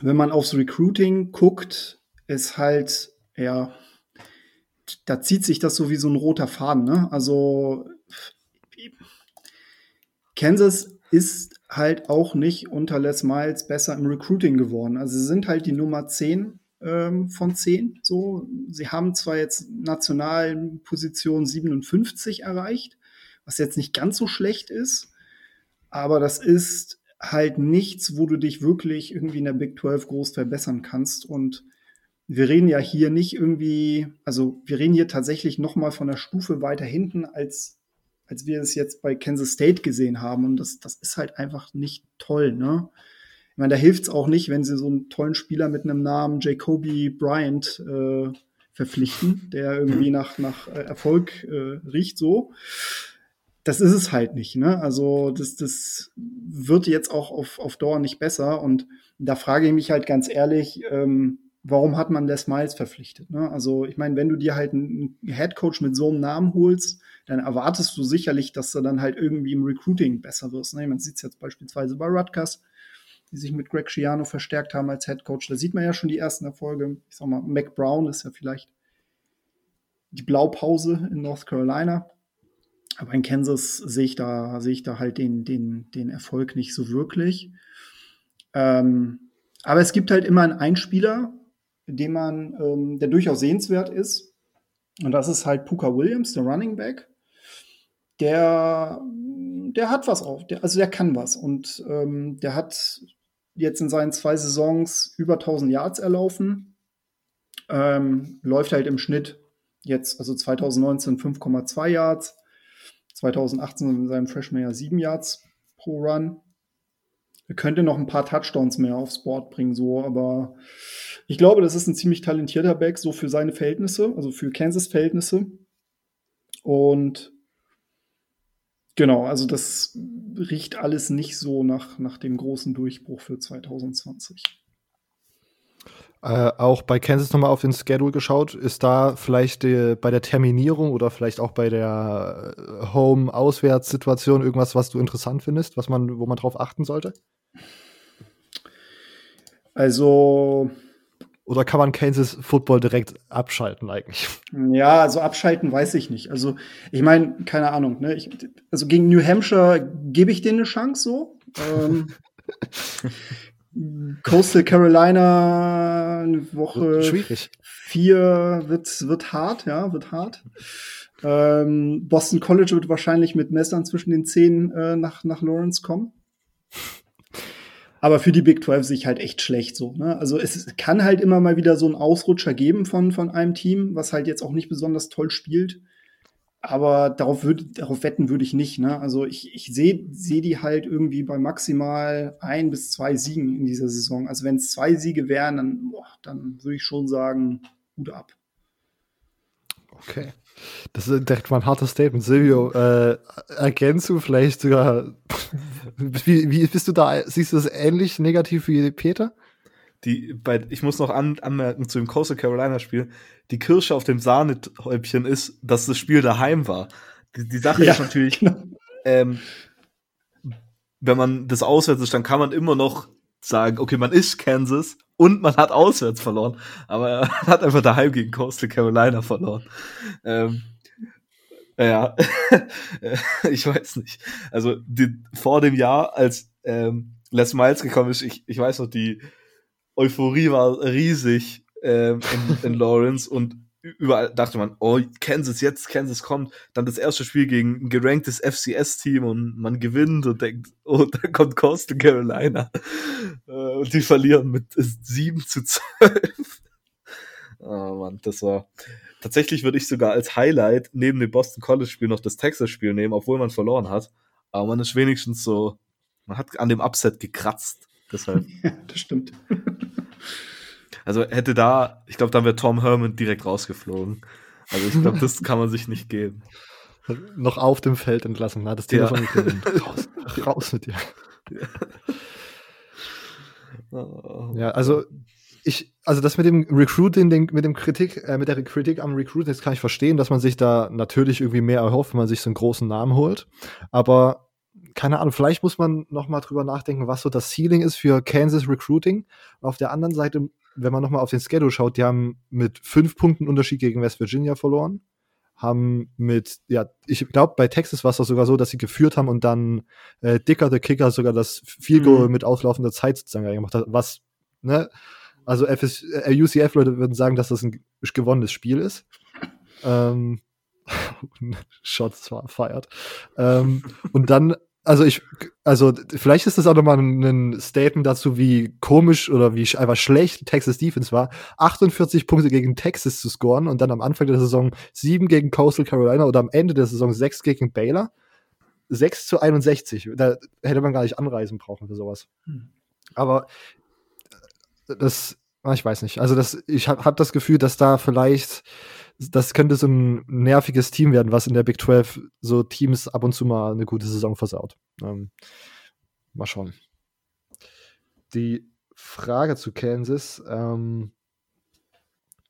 wenn man aufs Recruiting guckt, ist halt, ja, da zieht sich das so wie so ein roter Faden. Ne? Also Kansas ist halt auch nicht unter Les Miles besser im Recruiting geworden. Also sie sind halt die Nummer 10 ähm, von 10. So, sie haben zwar jetzt nationalen Position 57 erreicht, was jetzt nicht ganz so schlecht ist, aber das ist halt nichts, wo du dich wirklich irgendwie in der Big 12 groß verbessern kannst und wir reden ja hier nicht irgendwie, also wir reden hier tatsächlich noch mal von einer Stufe weiter hinten als als wir es jetzt bei Kansas State gesehen haben. Und das, das ist halt einfach nicht toll, ne? Ich meine, da hilft es auch nicht, wenn sie so einen tollen Spieler mit einem Namen Jacoby Bryant äh, verpflichten, der irgendwie nach, nach äh, Erfolg äh, riecht so. Das ist es halt nicht, ne? Also das, das wird jetzt auch auf, auf Dauer nicht besser. Und da frage ich mich halt ganz ehrlich, ähm, warum hat man Les Miles verpflichtet? Ne? Also ich meine, wenn du dir halt einen Headcoach mit so einem Namen holst, dann erwartest du sicherlich, dass du dann halt irgendwie im Recruiting besser wirst. Ne? Man sieht es jetzt beispielsweise bei Rutgers. die sich mit Greg Schiano verstärkt haben als Head Coach. Da sieht man ja schon die ersten Erfolge. Ich sag mal, Mac Brown ist ja vielleicht die Blaupause in North Carolina. Aber in Kansas sehe ich da, sehe ich da halt den, den, den Erfolg nicht so wirklich. Ähm, aber es gibt halt immer einen Einspieler, den man, ähm, der durchaus sehenswert ist. Und das ist halt Puka Williams, der Running Back. Der, der hat was auf, der, also der kann was. Und ähm, der hat jetzt in seinen zwei Saisons über 1000 Yards erlaufen. Ähm, läuft halt im Schnitt jetzt, also 2019 5,2 Yards, 2018 in seinem Freshman Jahr 7 Yards pro Run. Er könnte noch ein paar Touchdowns mehr aufs Board bringen, so, aber ich glaube, das ist ein ziemlich talentierter Back, so für seine Verhältnisse, also für Kansas Verhältnisse. Und genau, also das riecht alles nicht so nach, nach dem großen Durchbruch für 2020. Äh, auch bei Kansas nochmal auf den Schedule geschaut. Ist da vielleicht äh, bei der Terminierung oder vielleicht auch bei der äh, Home-Auswärtssituation irgendwas, was du interessant findest, was man, wo man drauf achten sollte? Also. Oder kann man Kansas Football direkt abschalten eigentlich? Ja, also abschalten weiß ich nicht. Also ich meine, keine Ahnung. Ne? Ich, also gegen New Hampshire gebe ich denen eine Chance so. Ähm, Coastal Carolina eine Woche Schwierig. vier wird, wird hart, ja, wird hart. Ähm, Boston College wird wahrscheinlich mit Messern zwischen den Zehen äh, nach, nach Lawrence kommen. Aber für die Big 12 sich halt echt schlecht so. Ne? Also es kann halt immer mal wieder so einen Ausrutscher geben von, von einem Team, was halt jetzt auch nicht besonders toll spielt. Aber darauf, würd, darauf wetten würde ich nicht. Ne? Also ich, ich sehe seh die halt irgendwie bei maximal ein bis zwei Siegen in dieser Saison. Also wenn es zwei Siege wären, dann, dann würde ich schon sagen, Hut ab. Okay. Das ist direkt mal ein hartes Statement. Silvio, äh, erkennst du vielleicht sogar, wie, wie bist du da, siehst du das ähnlich negativ wie Peter? die, bei, ich muss noch an, anmerken zu dem Coastal Carolina Spiel, die Kirsche auf dem Sahnehäubchen ist, dass das Spiel daheim war. Die, die Sache ja, ist natürlich, genau. ähm, wenn man das auswärts ist, dann kann man immer noch sagen, okay, man ist Kansas und man hat auswärts verloren, aber er hat einfach daheim gegen Coastal Carolina verloren. Ähm, ja, ich weiß nicht. Also die, vor dem Jahr, als ähm, Les Miles gekommen ist, ich, ich weiß noch, die Euphorie war riesig ähm, in, in Lawrence und überall dachte man, oh, Kansas, jetzt Kansas kommt, dann das erste Spiel gegen ein geranktes FCS-Team und man gewinnt und denkt, oh, da kommt Coastal Carolina. Äh, und die verlieren mit 7 zu 12. oh Mann, das war. Tatsächlich würde ich sogar als Highlight neben dem Boston College-Spiel noch das Texas-Spiel nehmen, obwohl man verloren hat. Aber man ist wenigstens so, man hat an dem Upset gekratzt. Deshalb. Ja, das stimmt. Also hätte da, ich glaube, dann wäre Tom Herman direkt rausgeflogen. Also ich glaube, das kann man sich nicht geben. Noch auf dem Feld entlassen, na, das Telefon ja. raus, raus mit dir. Ja. ja, also ich, also das mit dem Recruiting, den, mit dem Kritik, äh, mit der Kritik am Recruiting, das kann ich verstehen, dass man sich da natürlich irgendwie mehr erhofft, wenn man sich so einen großen Namen holt. Aber keine Ahnung, vielleicht muss man noch mal drüber nachdenken, was so das Ceiling ist für Kansas Recruiting. auf der anderen Seite, wenn man noch mal auf den Schedule schaut, die haben mit fünf Punkten Unterschied gegen West Virginia verloren, haben mit, ja, ich glaube, bei Texas war es doch sogar so, dass sie geführt haben und dann äh, Dicker, der Kicker, sogar das Field Goal mhm. mit auslaufender Zeit sozusagen gemacht hat, was, ne, also FS, äh, UCF-Leute würden sagen, dass das ein gewonnenes Spiel ist. Ähm, Shots feiert. Ähm, und dann also ich, also vielleicht ist das auch nochmal ein Statement dazu, wie komisch oder wie einfach schlecht Texas Defense war, 48 Punkte gegen Texas zu scoren und dann am Anfang der Saison 7 gegen Coastal Carolina oder am Ende der Saison 6 gegen Baylor. 6 zu 61. Da hätte man gar nicht anreisen brauchen für sowas. Hm. Aber das, ah, ich weiß nicht. Also das, ich habe hab das Gefühl, dass da vielleicht das könnte so ein nerviges Team werden, was in der Big 12 so Teams ab und zu mal eine gute Saison versaut. Ähm, mal schauen. Die Frage zu Kansas, ähm,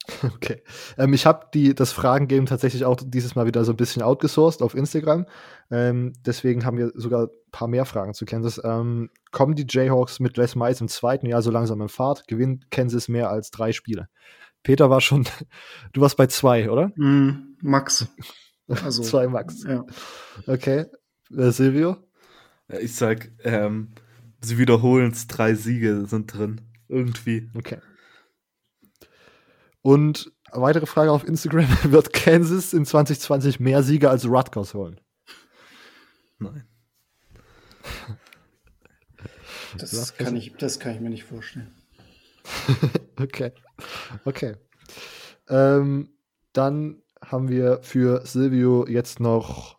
Okay. Ähm, ich habe das Fragen-Game tatsächlich auch dieses Mal wieder so ein bisschen outgesourced auf Instagram. Ähm, deswegen haben wir sogar ein paar mehr Fragen zu Kansas. Ähm, kommen die Jayhawks mit Les Miles im zweiten Jahr so langsam in Fahrt? Gewinnt Kansas mehr als drei Spiele? Peter war schon, du warst bei zwei, oder? Mm, Max. Also, zwei Max. Ja. Okay. Äh, Silvio? Ich sag, ähm, sie wiederholen es, drei Siege sind drin. Irgendwie. Okay. Und weitere Frage auf Instagram: Wird Kansas in 2020 mehr Siege als Rutgers holen? Nein. Das kann, ich, das kann ich mir nicht vorstellen. okay. Okay. Ähm, dann haben wir für Silvio jetzt noch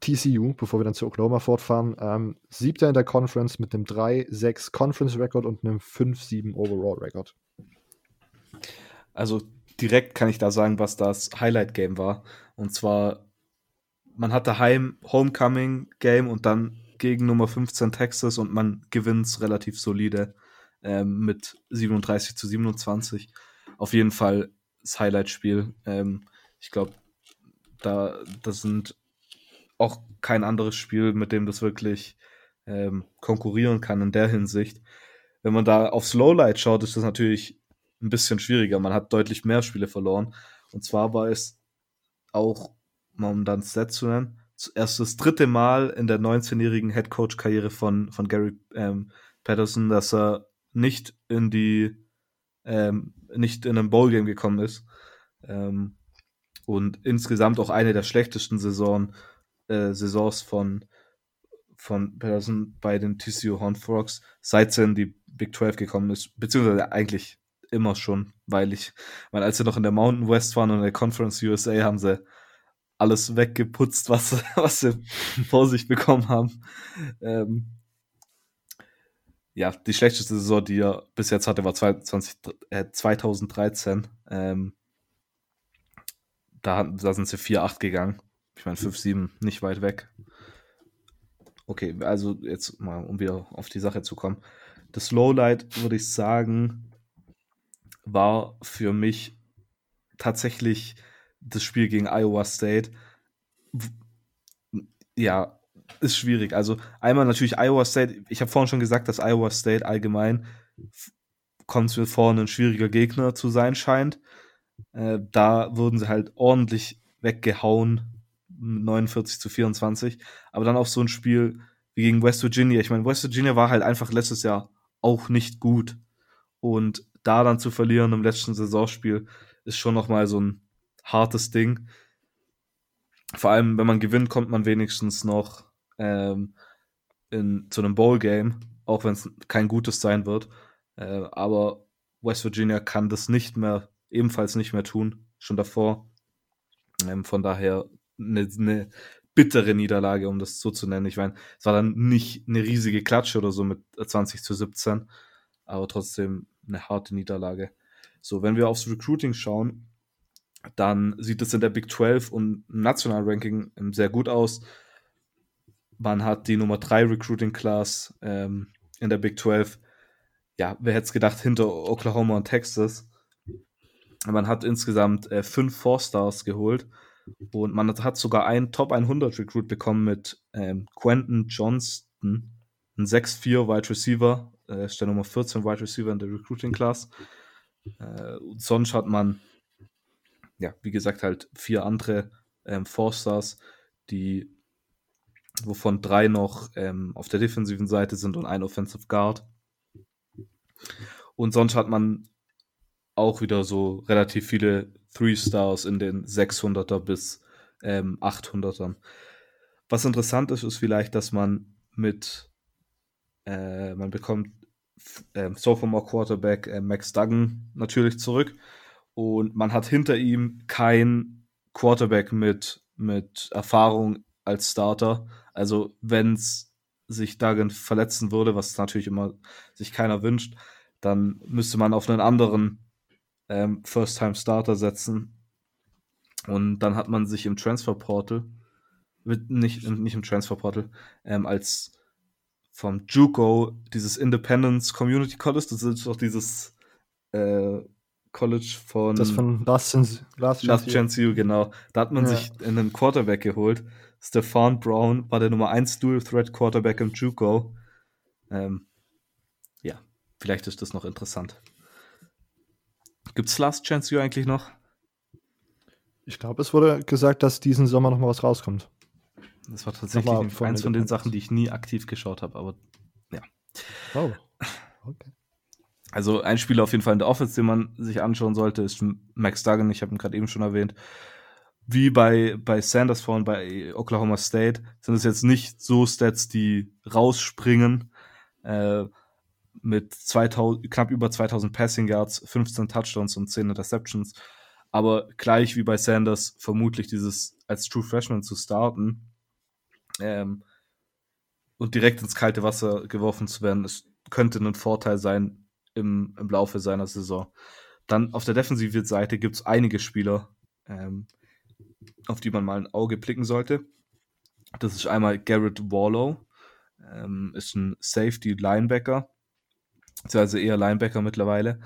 TCU, bevor wir dann zu Oklahoma fortfahren. Ähm, siebter in der Conference mit einem 3-6 Conference-Record und einem 5-7 Overall-Record. Also direkt kann ich da sagen, was das Highlight-Game war. Und zwar, man hatte Heim Homecoming-Game und dann gegen Nummer 15 Texas und man gewinnt relativ solide ähm, mit 37 zu 27. Auf jeden Fall das Highlight-Spiel. Ähm, ich glaube, da das sind auch kein anderes Spiel, mit dem das wirklich ähm, konkurrieren kann in der Hinsicht. Wenn man da aufs Lowlight schaut, ist das natürlich ein bisschen schwieriger. Man hat deutlich mehr Spiele verloren. Und zwar war es auch, um dann Set zu nennen, erst das dritte Mal in der 19-jährigen Headcoach-Karriere von, von Gary ähm, Patterson, dass er nicht in die, ähm, nicht in ein Bowl-Game gekommen ist. Ähm, und insgesamt auch eine der schlechtesten Saison, äh, Saisons von, von Patterson bei den TCU Horn Frogs, seit er in die Big 12 gekommen ist, beziehungsweise eigentlich immer schon, weil ich, weil als sie noch in der Mountain West waren und in der Conference USA haben sie alles weggeputzt, was, was sie vor sich bekommen haben. Ähm, ja, die schlechteste Saison, die er bis jetzt hatte, war 20, äh, 2013. Ähm, da, da sind sie 4-8 gegangen. Ich meine, 5-7 nicht weit weg. Okay, also jetzt mal, um wieder auf die Sache zu kommen. Das Lowlight würde ich sagen, war für mich tatsächlich das Spiel gegen Iowa State. Ja, ist schwierig. Also einmal natürlich Iowa State. Ich habe vorhin schon gesagt, dass Iowa State allgemein kommt mir vor, ein schwieriger Gegner zu sein scheint. Äh, da wurden sie halt ordentlich weggehauen, 49 zu 24. Aber dann auch so ein Spiel wie gegen West Virginia. Ich meine, West Virginia war halt einfach letztes Jahr auch nicht gut. Und da dann zu verlieren im letzten Saisonspiel ist schon nochmal so ein hartes Ding. Vor allem, wenn man gewinnt, kommt man wenigstens noch ähm, in, zu einem Bowl-Game, auch wenn es kein gutes sein wird. Äh, aber West Virginia kann das nicht mehr, ebenfalls nicht mehr tun, schon davor. Ähm, von daher eine, eine bittere Niederlage, um das so zu nennen. Ich meine, es war dann nicht eine riesige Klatsche oder so mit 20 zu 17, aber trotzdem eine harte Niederlage. So, wenn wir aufs Recruiting schauen, dann sieht es in der Big 12 und im National Ranking sehr gut aus. Man hat die Nummer 3 Recruiting Class ähm, in der Big 12. Ja, wer hätte es gedacht, hinter Oklahoma und Texas. Man hat insgesamt äh, fünf Four-Stars geholt und man hat sogar einen Top 100 Recruit bekommen mit ähm, Quentin Johnston, ein 6'4 Wide Receiver äh, der Nummer 14 Wide Receiver in der Recruiting Class. Äh, sonst hat man, ja, wie gesagt, halt vier andere ähm, Four-Stars, die, wovon drei noch ähm, auf der defensiven Seite sind und ein Offensive Guard. Und sonst hat man auch wieder so relativ viele Three-Stars in den 600er bis ähm, 800ern. Was interessant ist, ist vielleicht, dass man mit äh, man bekommt äh, Sophomore Quarterback äh, Max Duggan natürlich zurück. Und man hat hinter ihm kein Quarterback mit, mit Erfahrung als Starter. Also, wenn es sich Duggan verletzen würde, was natürlich immer sich keiner wünscht, dann müsste man auf einen anderen ähm, First-Time-Starter setzen. Und dann hat man sich im Transfer-Portal, nicht, nicht im Transfer-Portal, ähm, als vom JUCO, dieses Independence Community College, das ist auch dieses äh, College von. Das von Last Chance, Last Chance, Chance U, genau. Da hat man ja. sich einen Quarterback geholt. Stefan Brown war der Nummer 1 Dual Threat Quarterback im Juco. Ähm, ja, vielleicht ist das noch interessant. Gibt es Last Chance U eigentlich noch? Ich glaube, es wurde gesagt, dass diesen Sommer noch mal was rauskommt. Das war tatsächlich eins von den Sachen, die ich nie aktiv geschaut habe, aber ja. Oh. Okay. Also ein Spieler auf jeden Fall in der Offense, den man sich anschauen sollte, ist Max Duggan. Ich habe ihn gerade eben schon erwähnt. Wie bei, bei Sanders vorhin bei Oklahoma State sind es jetzt nicht so Stats, die rausspringen. Äh, mit 2000, knapp über 2000 Passing Yards, 15 Touchdowns und 10 Interceptions. Aber gleich wie bei Sanders vermutlich dieses als True Freshman zu starten ähm, und direkt ins kalte Wasser geworfen zu werden, es könnte ein Vorteil sein im, im Laufe seiner Saison. Dann auf der defensiven Seite gibt es einige Spieler, ähm, auf die man mal ein Auge blicken sollte. Das ist einmal Garrett Wallow, ähm, ist ein Safety-Linebacker, beziehungsweise eher Linebacker mittlerweile.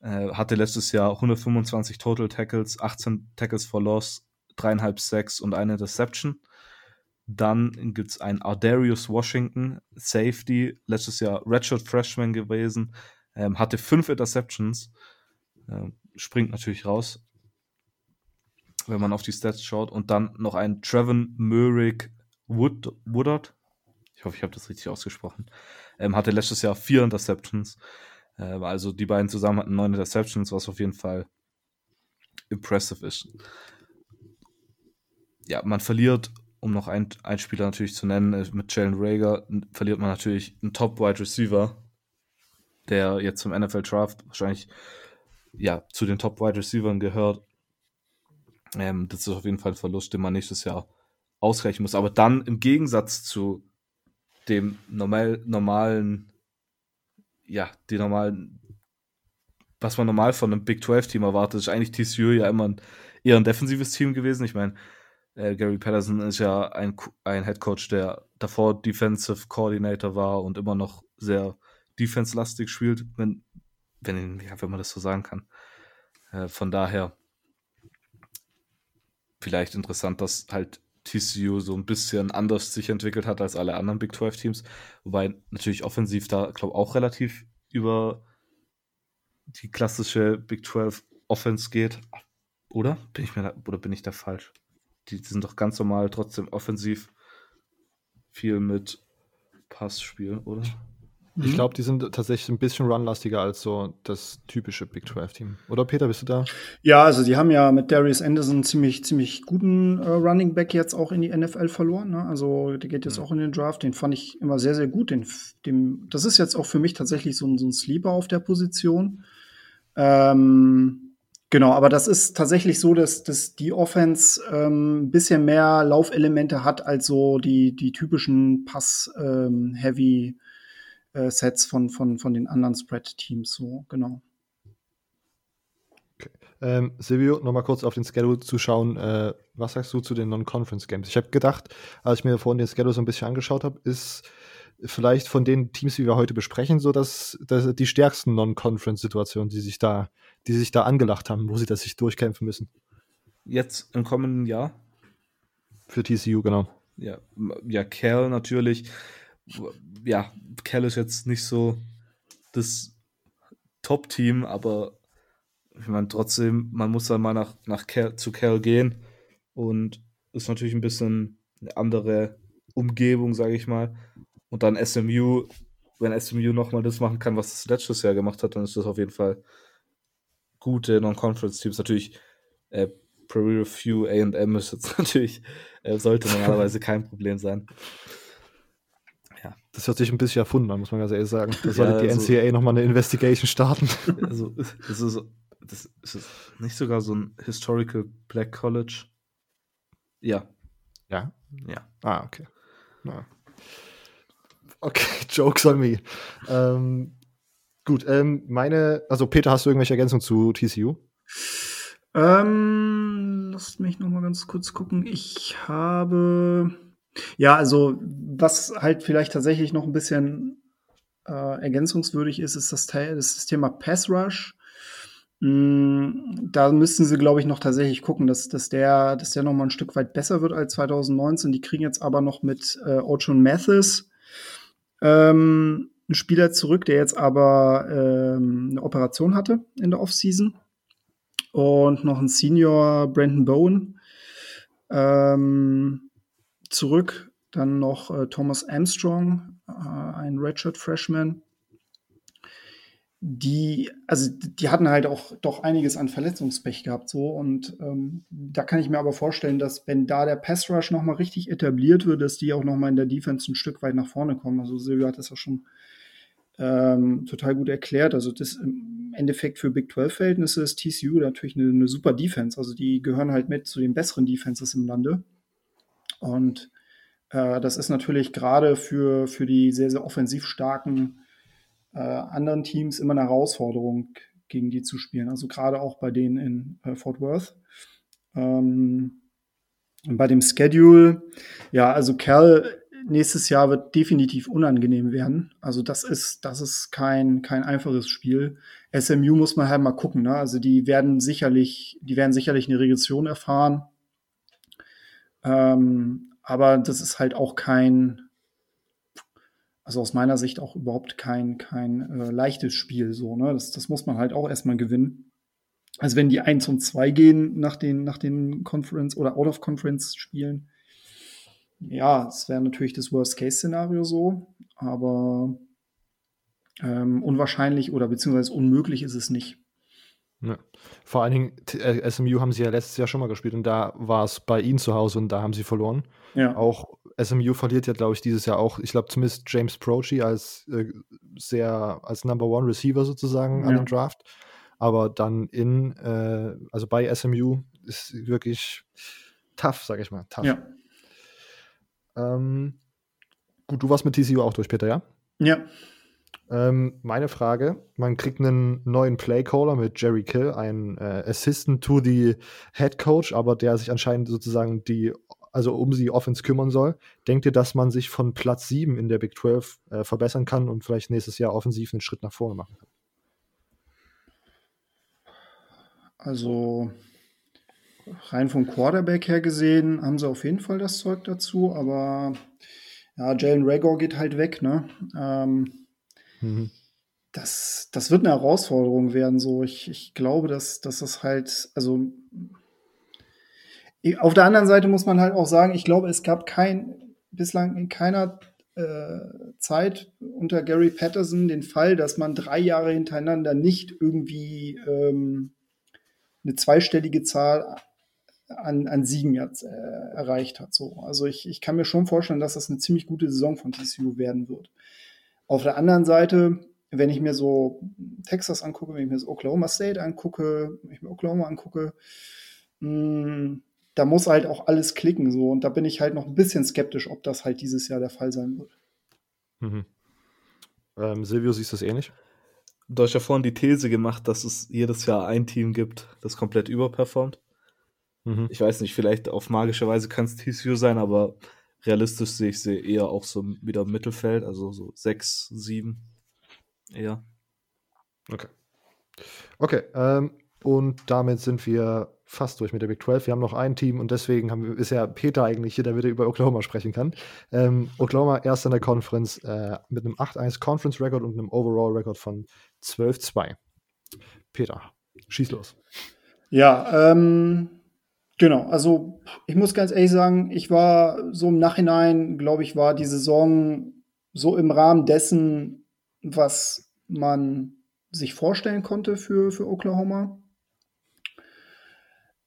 Äh, hatte letztes Jahr 125 Total Tackles, 18 Tackles for Loss, dreieinhalb Sacks und eine Interception. Dann gibt es einen Ardarius Washington, Safety, letztes Jahr Redshirt Freshman gewesen, ähm, hatte fünf Interceptions, äh, springt natürlich raus, wenn man auf die Stats schaut. Und dann noch ein Trevin Murrick Wood, Woodard, ich hoffe, ich habe das richtig ausgesprochen, ähm, hatte letztes Jahr vier Interceptions. Äh, also die beiden zusammen hatten neun Interceptions, was auf jeden Fall impressive ist. Ja, man verliert um noch einen, einen Spieler natürlich zu nennen, äh, mit Jalen Rager verliert man natürlich einen Top-Wide Receiver, der jetzt zum NFL Draft wahrscheinlich ja, zu den Top-Wide Receivern gehört. Ähm, das ist auf jeden Fall ein Verlust, den man nächstes Jahr ausgleichen muss. Aber dann im Gegensatz zu dem normal, normalen, ja, die normalen, was man normal von einem Big 12-Team erwartet, ist eigentlich TCU ja immer ein, eher ein defensives Team gewesen. Ich meine, äh, Gary Patterson ist ja ein, ein Head Coach, der davor Defensive Coordinator war und immer noch sehr defense-lastig spielt, wenn, wenn, ja, wenn man das so sagen kann. Äh, von daher vielleicht interessant, dass halt TCU so ein bisschen anders sich entwickelt hat als alle anderen Big 12 Teams. Wobei natürlich offensiv da, glaube ich, auch relativ über die klassische Big 12 Offense geht. Oder? Bin ich mir da, oder bin ich da falsch? die sind doch ganz normal trotzdem offensiv viel mit Passspiel, oder? Ich mhm. glaube, die sind tatsächlich ein bisschen runlastiger als so das typische Big 12-Team. Oder Peter, bist du da? Ja, also die haben ja mit Darius Anderson ziemlich, ziemlich guten äh, Running Back jetzt auch in die NFL verloren. Ne? Also der geht jetzt mhm. auch in den Draft. Den fand ich immer sehr, sehr gut. Den, dem, das ist jetzt auch für mich tatsächlich so, so ein Sleeper auf der Position. Ähm, Genau, aber das ist tatsächlich so, dass, dass die Offense ähm, ein bisschen mehr Laufelemente hat als so die, die typischen Pass-Heavy-Sets ähm, äh, von, von, von den anderen Spread-Teams. So, genau. Okay. Ähm, Silvio, nochmal kurz auf den Schedule zu schauen. Äh, was sagst du zu den Non-Conference-Games? Ich habe gedacht, als ich mir vorhin den Schedule so ein bisschen angeschaut habe, ist vielleicht von den Teams, die wir heute besprechen, so dass, dass die stärksten Non-Conference-Situationen, die sich da die sich da angelacht haben, wo sie das sich durchkämpfen müssen. Jetzt im kommenden Jahr? Für TCU, genau. Ja, ja, Cal natürlich. Ja, Cal ist jetzt nicht so das Top-Team, aber ich meine, trotzdem, man muss dann mal nach, nach Cal, zu Cal gehen und ist natürlich ein bisschen eine andere Umgebung, sage ich mal. Und dann SMU, wenn SMU nochmal das machen kann, was es letztes Jahr gemacht hat, dann ist das auf jeden Fall gute Non-Conference-Teams. Natürlich äh, Prairie AM ist jetzt natürlich, äh, sollte normalerweise kein Problem sein. Ja. Das hört sich ein bisschen erfunden an, muss man ganz ehrlich sagen. Da sollte ja, die also, NCAA nochmal eine Investigation starten. Also, das ist, das ist nicht sogar so ein Historical Black College. Ja. Ja? Ja. Ah, okay. Na. Okay, Jokes on me. Ähm, Gut, ähm, meine, also Peter, hast du irgendwelche Ergänzungen zu TCU? Ähm, lasst mich noch mal ganz kurz gucken. Ich habe, ja, also was halt vielleicht tatsächlich noch ein bisschen äh, ergänzungswürdig ist, ist das, das Thema Pass Rush. Mm, da müssten sie, glaube ich, noch tatsächlich gucken, dass, dass der, dass der noch mal ein Stück weit besser wird als 2019. Die kriegen jetzt aber noch mit äh, Ochon Mathis ähm, einen Spieler zurück, der jetzt aber ähm, eine Operation hatte in der Offseason. Und noch ein Senior Brandon Bowen ähm, zurück. Dann noch äh, Thomas Armstrong, äh, ein Redshirt Freshman die, also die hatten halt auch doch einiges an Verletzungspech gehabt, so und ähm, da kann ich mir aber vorstellen, dass wenn da der Pass Rush noch mal richtig etabliert wird, dass die auch noch mal in der Defense ein Stück weit nach vorne kommen. Also Silvio hat das ja schon ähm, total gut erklärt. Also das im Endeffekt für Big 12 Verhältnisse ist TCU natürlich eine, eine super Defense. Also die gehören halt mit zu den besseren Defenses im Lande und äh, das ist natürlich gerade für für die sehr sehr offensiv starken äh, anderen Teams immer eine Herausforderung, gegen die zu spielen. Also gerade auch bei denen in äh, Fort Worth. Ähm, bei dem Schedule, ja, also Cal nächstes Jahr wird definitiv unangenehm werden. Also das ist, das ist kein, kein einfaches Spiel. SMU muss man halt mal gucken, ne? Also die werden sicherlich, die werden sicherlich eine Regression erfahren. Ähm, aber das ist halt auch kein, also aus meiner Sicht auch überhaupt kein, kein äh, leichtes Spiel. So, ne? das, das muss man halt auch erstmal gewinnen. Also wenn die 1 und 2 gehen nach den, nach den Conference oder Out-of-Conference-Spielen, ja, es wäre natürlich das Worst-Case-Szenario so, aber ähm, unwahrscheinlich oder beziehungsweise unmöglich ist es nicht. Ja. Vor allen Dingen, äh, SMU haben sie ja letztes Jahr schon mal gespielt und da war es bei ihnen zu Hause und da haben sie verloren. Ja. Auch SMU verliert ja, glaube ich, dieses Jahr auch, ich glaube zumindest James Prochi als äh, sehr, als Number One Receiver sozusagen ja. an den Draft. Aber dann in, äh, also bei SMU ist wirklich tough, sag ich mal. Tough. Ja. Ähm, gut, du warst mit TCU auch durch, Peter, ja? Ja. Ähm, meine Frage: Man kriegt einen neuen Playcaller mit Jerry Kill, einen äh, Assistant to the Head Coach, aber der sich anscheinend sozusagen die, also um sie Offense kümmern soll. Denkt ihr, dass man sich von Platz 7 in der Big 12 äh, verbessern kann und vielleicht nächstes Jahr offensiv einen Schritt nach vorne machen kann? Also rein vom Quarterback her gesehen haben sie auf jeden Fall das Zeug dazu, aber ja, Jalen Rager geht halt weg, ne? Ähm, Mhm. Das, das wird eine Herausforderung werden. So, ich, ich glaube, dass, dass das halt, also auf der anderen Seite muss man halt auch sagen, ich glaube, es gab kein, bislang in keiner äh, Zeit unter Gary Patterson den Fall, dass man drei Jahre hintereinander nicht irgendwie ähm, eine zweistellige Zahl an, an Siegen jetzt, äh, erreicht hat. So. Also ich, ich kann mir schon vorstellen, dass das eine ziemlich gute Saison von TCU werden wird. Auf der anderen Seite, wenn ich mir so Texas angucke, wenn ich mir so Oklahoma State angucke, wenn ich mir Oklahoma angucke, mh, hm, da muss halt auch alles klicken so und da bin ich halt noch ein bisschen skeptisch, ob das halt dieses Jahr der Fall sein wird. Mhm. Ähm, Silvio, siehst du das ähnlich? Du hast ja vorhin die These gemacht, dass es jedes Jahr ein Team gibt, das komplett überperformt. Mhm. Ich weiß nicht, vielleicht auf magische Weise kann es TCU sein, aber realistisch sehe ich sie eher auch so wieder im Mittelfeld, also so 6, 7 eher. Okay. Okay, ähm, und damit sind wir fast durch mit der Big 12. Wir haben noch ein Team und deswegen haben wir, ist ja Peter eigentlich hier, damit er über Oklahoma sprechen kann. Ähm, Oklahoma erst in der Conference äh, mit einem 8-1 Conference Record und einem Overall Record von 12-2. Peter, schieß los. Ja, ähm, Genau, also ich muss ganz ehrlich sagen, ich war so im Nachhinein, glaube ich, war die Saison so im Rahmen dessen, was man sich vorstellen konnte für, für Oklahoma.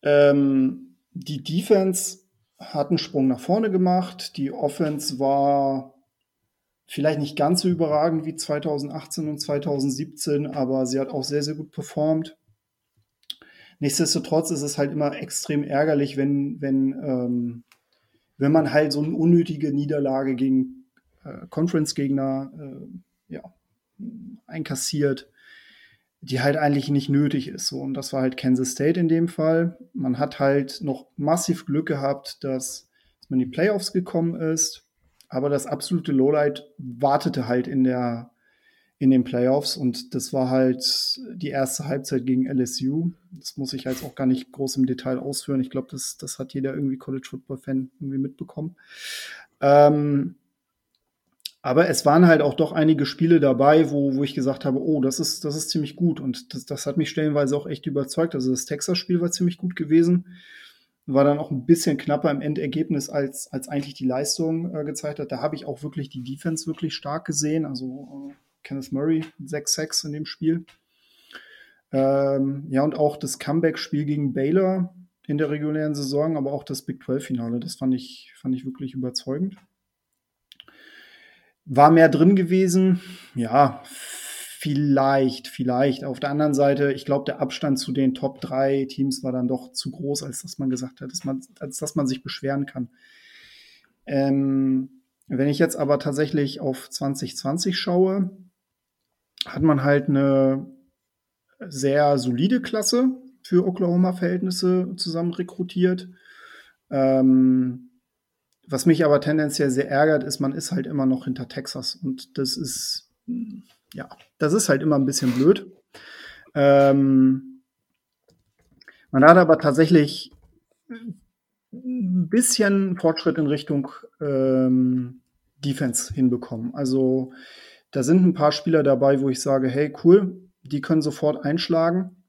Ähm, die Defense hat einen Sprung nach vorne gemacht. Die Offense war vielleicht nicht ganz so überragend wie 2018 und 2017, aber sie hat auch sehr, sehr gut performt. Nichtsdestotrotz ist es halt immer extrem ärgerlich, wenn, wenn, ähm, wenn man halt so eine unnötige Niederlage gegen äh, Conference-Gegner äh, ja, einkassiert, die halt eigentlich nicht nötig ist. So. Und das war halt Kansas State in dem Fall. Man hat halt noch massiv Glück gehabt, dass, dass man in die Playoffs gekommen ist. Aber das absolute Lowlight wartete halt in der, in den Playoffs. Und das war halt die erste Halbzeit gegen LSU. Das muss ich jetzt auch gar nicht groß im Detail ausführen. Ich glaube, das, das hat jeder irgendwie College Football-Fan irgendwie mitbekommen. Ähm, aber es waren halt auch doch einige Spiele dabei, wo, wo ich gesagt habe, oh, das ist, das ist ziemlich gut. Und das, das hat mich stellenweise auch echt überzeugt. Also das Texas-Spiel war ziemlich gut gewesen. War dann auch ein bisschen knapper im Endergebnis, als, als eigentlich die Leistung äh, gezeigt hat. Da habe ich auch wirklich die Defense wirklich stark gesehen. Also äh, Kenneth Murray, 6-6 in dem Spiel. Ähm, ja, und auch das Comeback-Spiel gegen Baylor in der regulären Saison, aber auch das Big 12-Finale, das fand ich, fand ich wirklich überzeugend. War mehr drin gewesen? Ja, vielleicht, vielleicht. Auf der anderen Seite, ich glaube, der Abstand zu den Top 3 Teams war dann doch zu groß, als dass man gesagt hat, dass man, als dass man sich beschweren kann. Ähm, wenn ich jetzt aber tatsächlich auf 2020 schaue, hat man halt eine sehr solide Klasse für Oklahoma-Verhältnisse zusammen rekrutiert. Ähm, was mich aber tendenziell sehr ärgert, ist, man ist halt immer noch hinter Texas. Und das ist, ja, das ist halt immer ein bisschen blöd. Ähm, man hat aber tatsächlich ein bisschen Fortschritt in Richtung ähm, Defense hinbekommen. Also da sind ein paar Spieler dabei, wo ich sage, hey, cool, die können sofort einschlagen.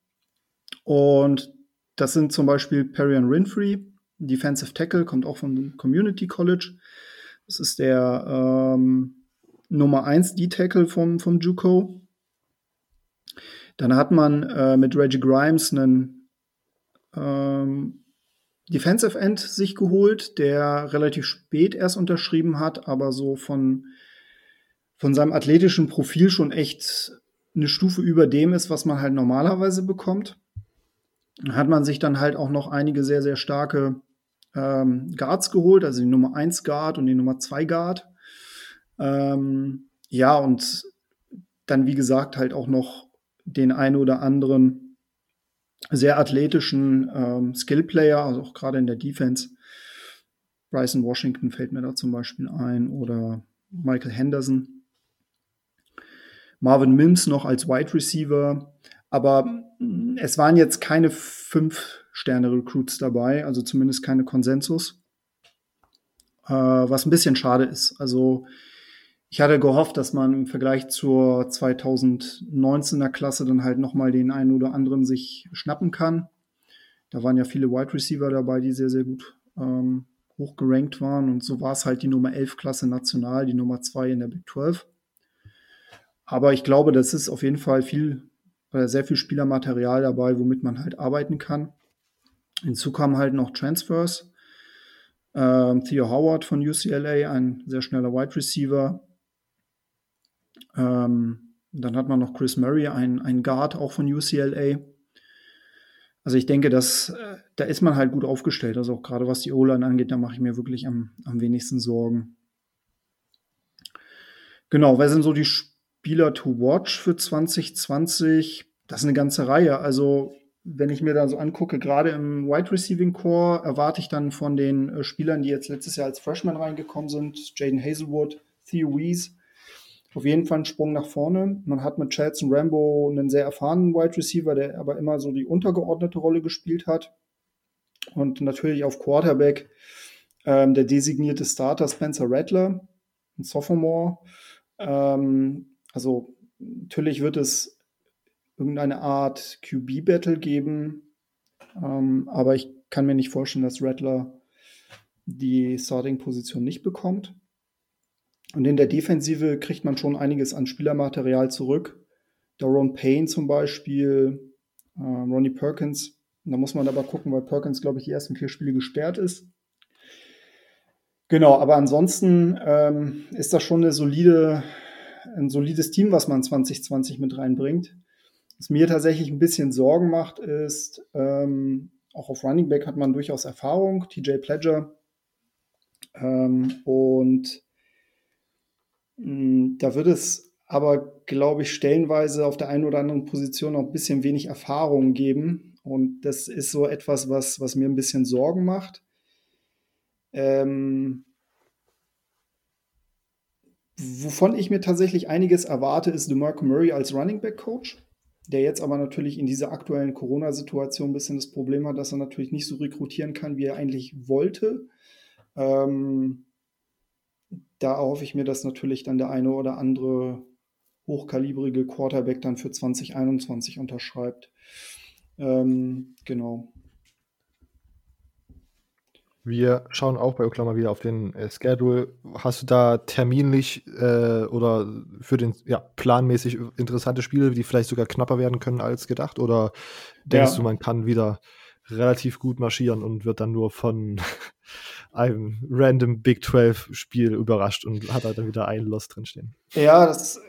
Und das sind zum Beispiel Perion Winfrey, Defensive Tackle, kommt auch vom Community College. Das ist der ähm, Nummer 1 D-Tackle vom, vom JUCO. Dann hat man äh, mit Reggie Grimes einen ähm, Defensive End sich geholt, der relativ spät erst unterschrieben hat, aber so von, von seinem athletischen Profil schon echt eine Stufe über dem ist, was man halt normalerweise bekommt. Hat man sich dann halt auch noch einige sehr, sehr starke ähm, Guards geholt, also die Nummer 1 Guard und die Nummer 2 Guard. Ähm, ja, und dann, wie gesagt, halt auch noch den einen oder anderen sehr athletischen ähm, Skill-Player, also auch gerade in der Defense. Bryson Washington fällt mir da zum Beispiel ein oder Michael Henderson. Marvin Mims noch als Wide Receiver. Aber es waren jetzt keine fünf Sterne-Recruits dabei, also zumindest keine Konsensus. Äh, was ein bisschen schade ist. Also ich hatte gehofft, dass man im Vergleich zur 2019er Klasse dann halt nochmal den einen oder anderen sich schnappen kann. Da waren ja viele Wide Receiver dabei, die sehr, sehr gut ähm, hoch gerankt waren. Und so war es halt die Nummer 11 Klasse national, die Nummer 2 in der Big 12. Aber ich glaube, das ist auf jeden Fall viel, äh, sehr viel Spielermaterial dabei, womit man halt arbeiten kann. Hinzu kamen halt noch Transfers. Ähm, Theo Howard von UCLA, ein sehr schneller Wide Receiver. Ähm, dann hat man noch Chris Murray, ein, ein Guard auch von UCLA. Also ich denke, dass äh, da ist man halt gut aufgestellt. Also auch gerade was die O-Line angeht, da mache ich mir wirklich am, am wenigsten Sorgen. Genau, wer sind so die Spieler to watch für 2020? Das ist eine ganze Reihe. Also wenn ich mir da so angucke, gerade im Wide Receiving Core erwarte ich dann von den äh, Spielern, die jetzt letztes Jahr als Freshman reingekommen sind, Jaden Hazelwood, Theo Wees, auf jeden Fall einen Sprung nach vorne. Man hat mit Chadson Rambo einen sehr erfahrenen Wide Receiver, der aber immer so die untergeordnete Rolle gespielt hat. Und natürlich auf Quarterback ähm, der designierte Starter Spencer Rattler, ein Sophomore. Ähm, also natürlich wird es irgendeine Art QB-Battle geben. Ähm, aber ich kann mir nicht vorstellen, dass Rattler die Starting-Position nicht bekommt. Und in der Defensive kriegt man schon einiges an Spielermaterial zurück. Daron Payne zum Beispiel, äh, Ronnie Perkins. Da muss man aber gucken, weil Perkins, glaube ich, die ersten vier Spiele gesperrt ist. Genau, aber ansonsten ähm, ist das schon eine solide, ein solides Team, was man 2020 mit reinbringt. Was mir tatsächlich ein bisschen Sorgen macht, ist, ähm, auch auf Running Back hat man durchaus Erfahrung, TJ Pledger. Ähm, und mh, mm, da wird es aber, glaube ich, stellenweise auf der einen oder anderen Position noch ein bisschen wenig Erfahrung geben. Und das ist so etwas, was, was mir ein bisschen Sorgen macht. Ähm, wovon ich mir tatsächlich einiges erwarte, ist DeMarco Murray als Running Back Coach, der jetzt aber natürlich in dieser aktuellen Corona-Situation ein bisschen das Problem hat, dass er natürlich nicht so rekrutieren kann, wie er eigentlich wollte. Ähm, da erhoffe ich mir, dass natürlich dann der eine oder andere hochkalibrige Quarterback dann für 2021 unterschreibt. Ähm, genau. Wir schauen auch bei Oklahoma wieder auf den äh, Schedule. Hast du da terminlich äh, oder für den ja, planmäßig interessante Spiele, die vielleicht sogar knapper werden können als gedacht? Oder denkst ja. du, man kann wieder relativ gut marschieren und wird dann nur von einem random Big 12 Spiel überrascht und hat halt dann wieder ein Loss drinstehen? Ja, das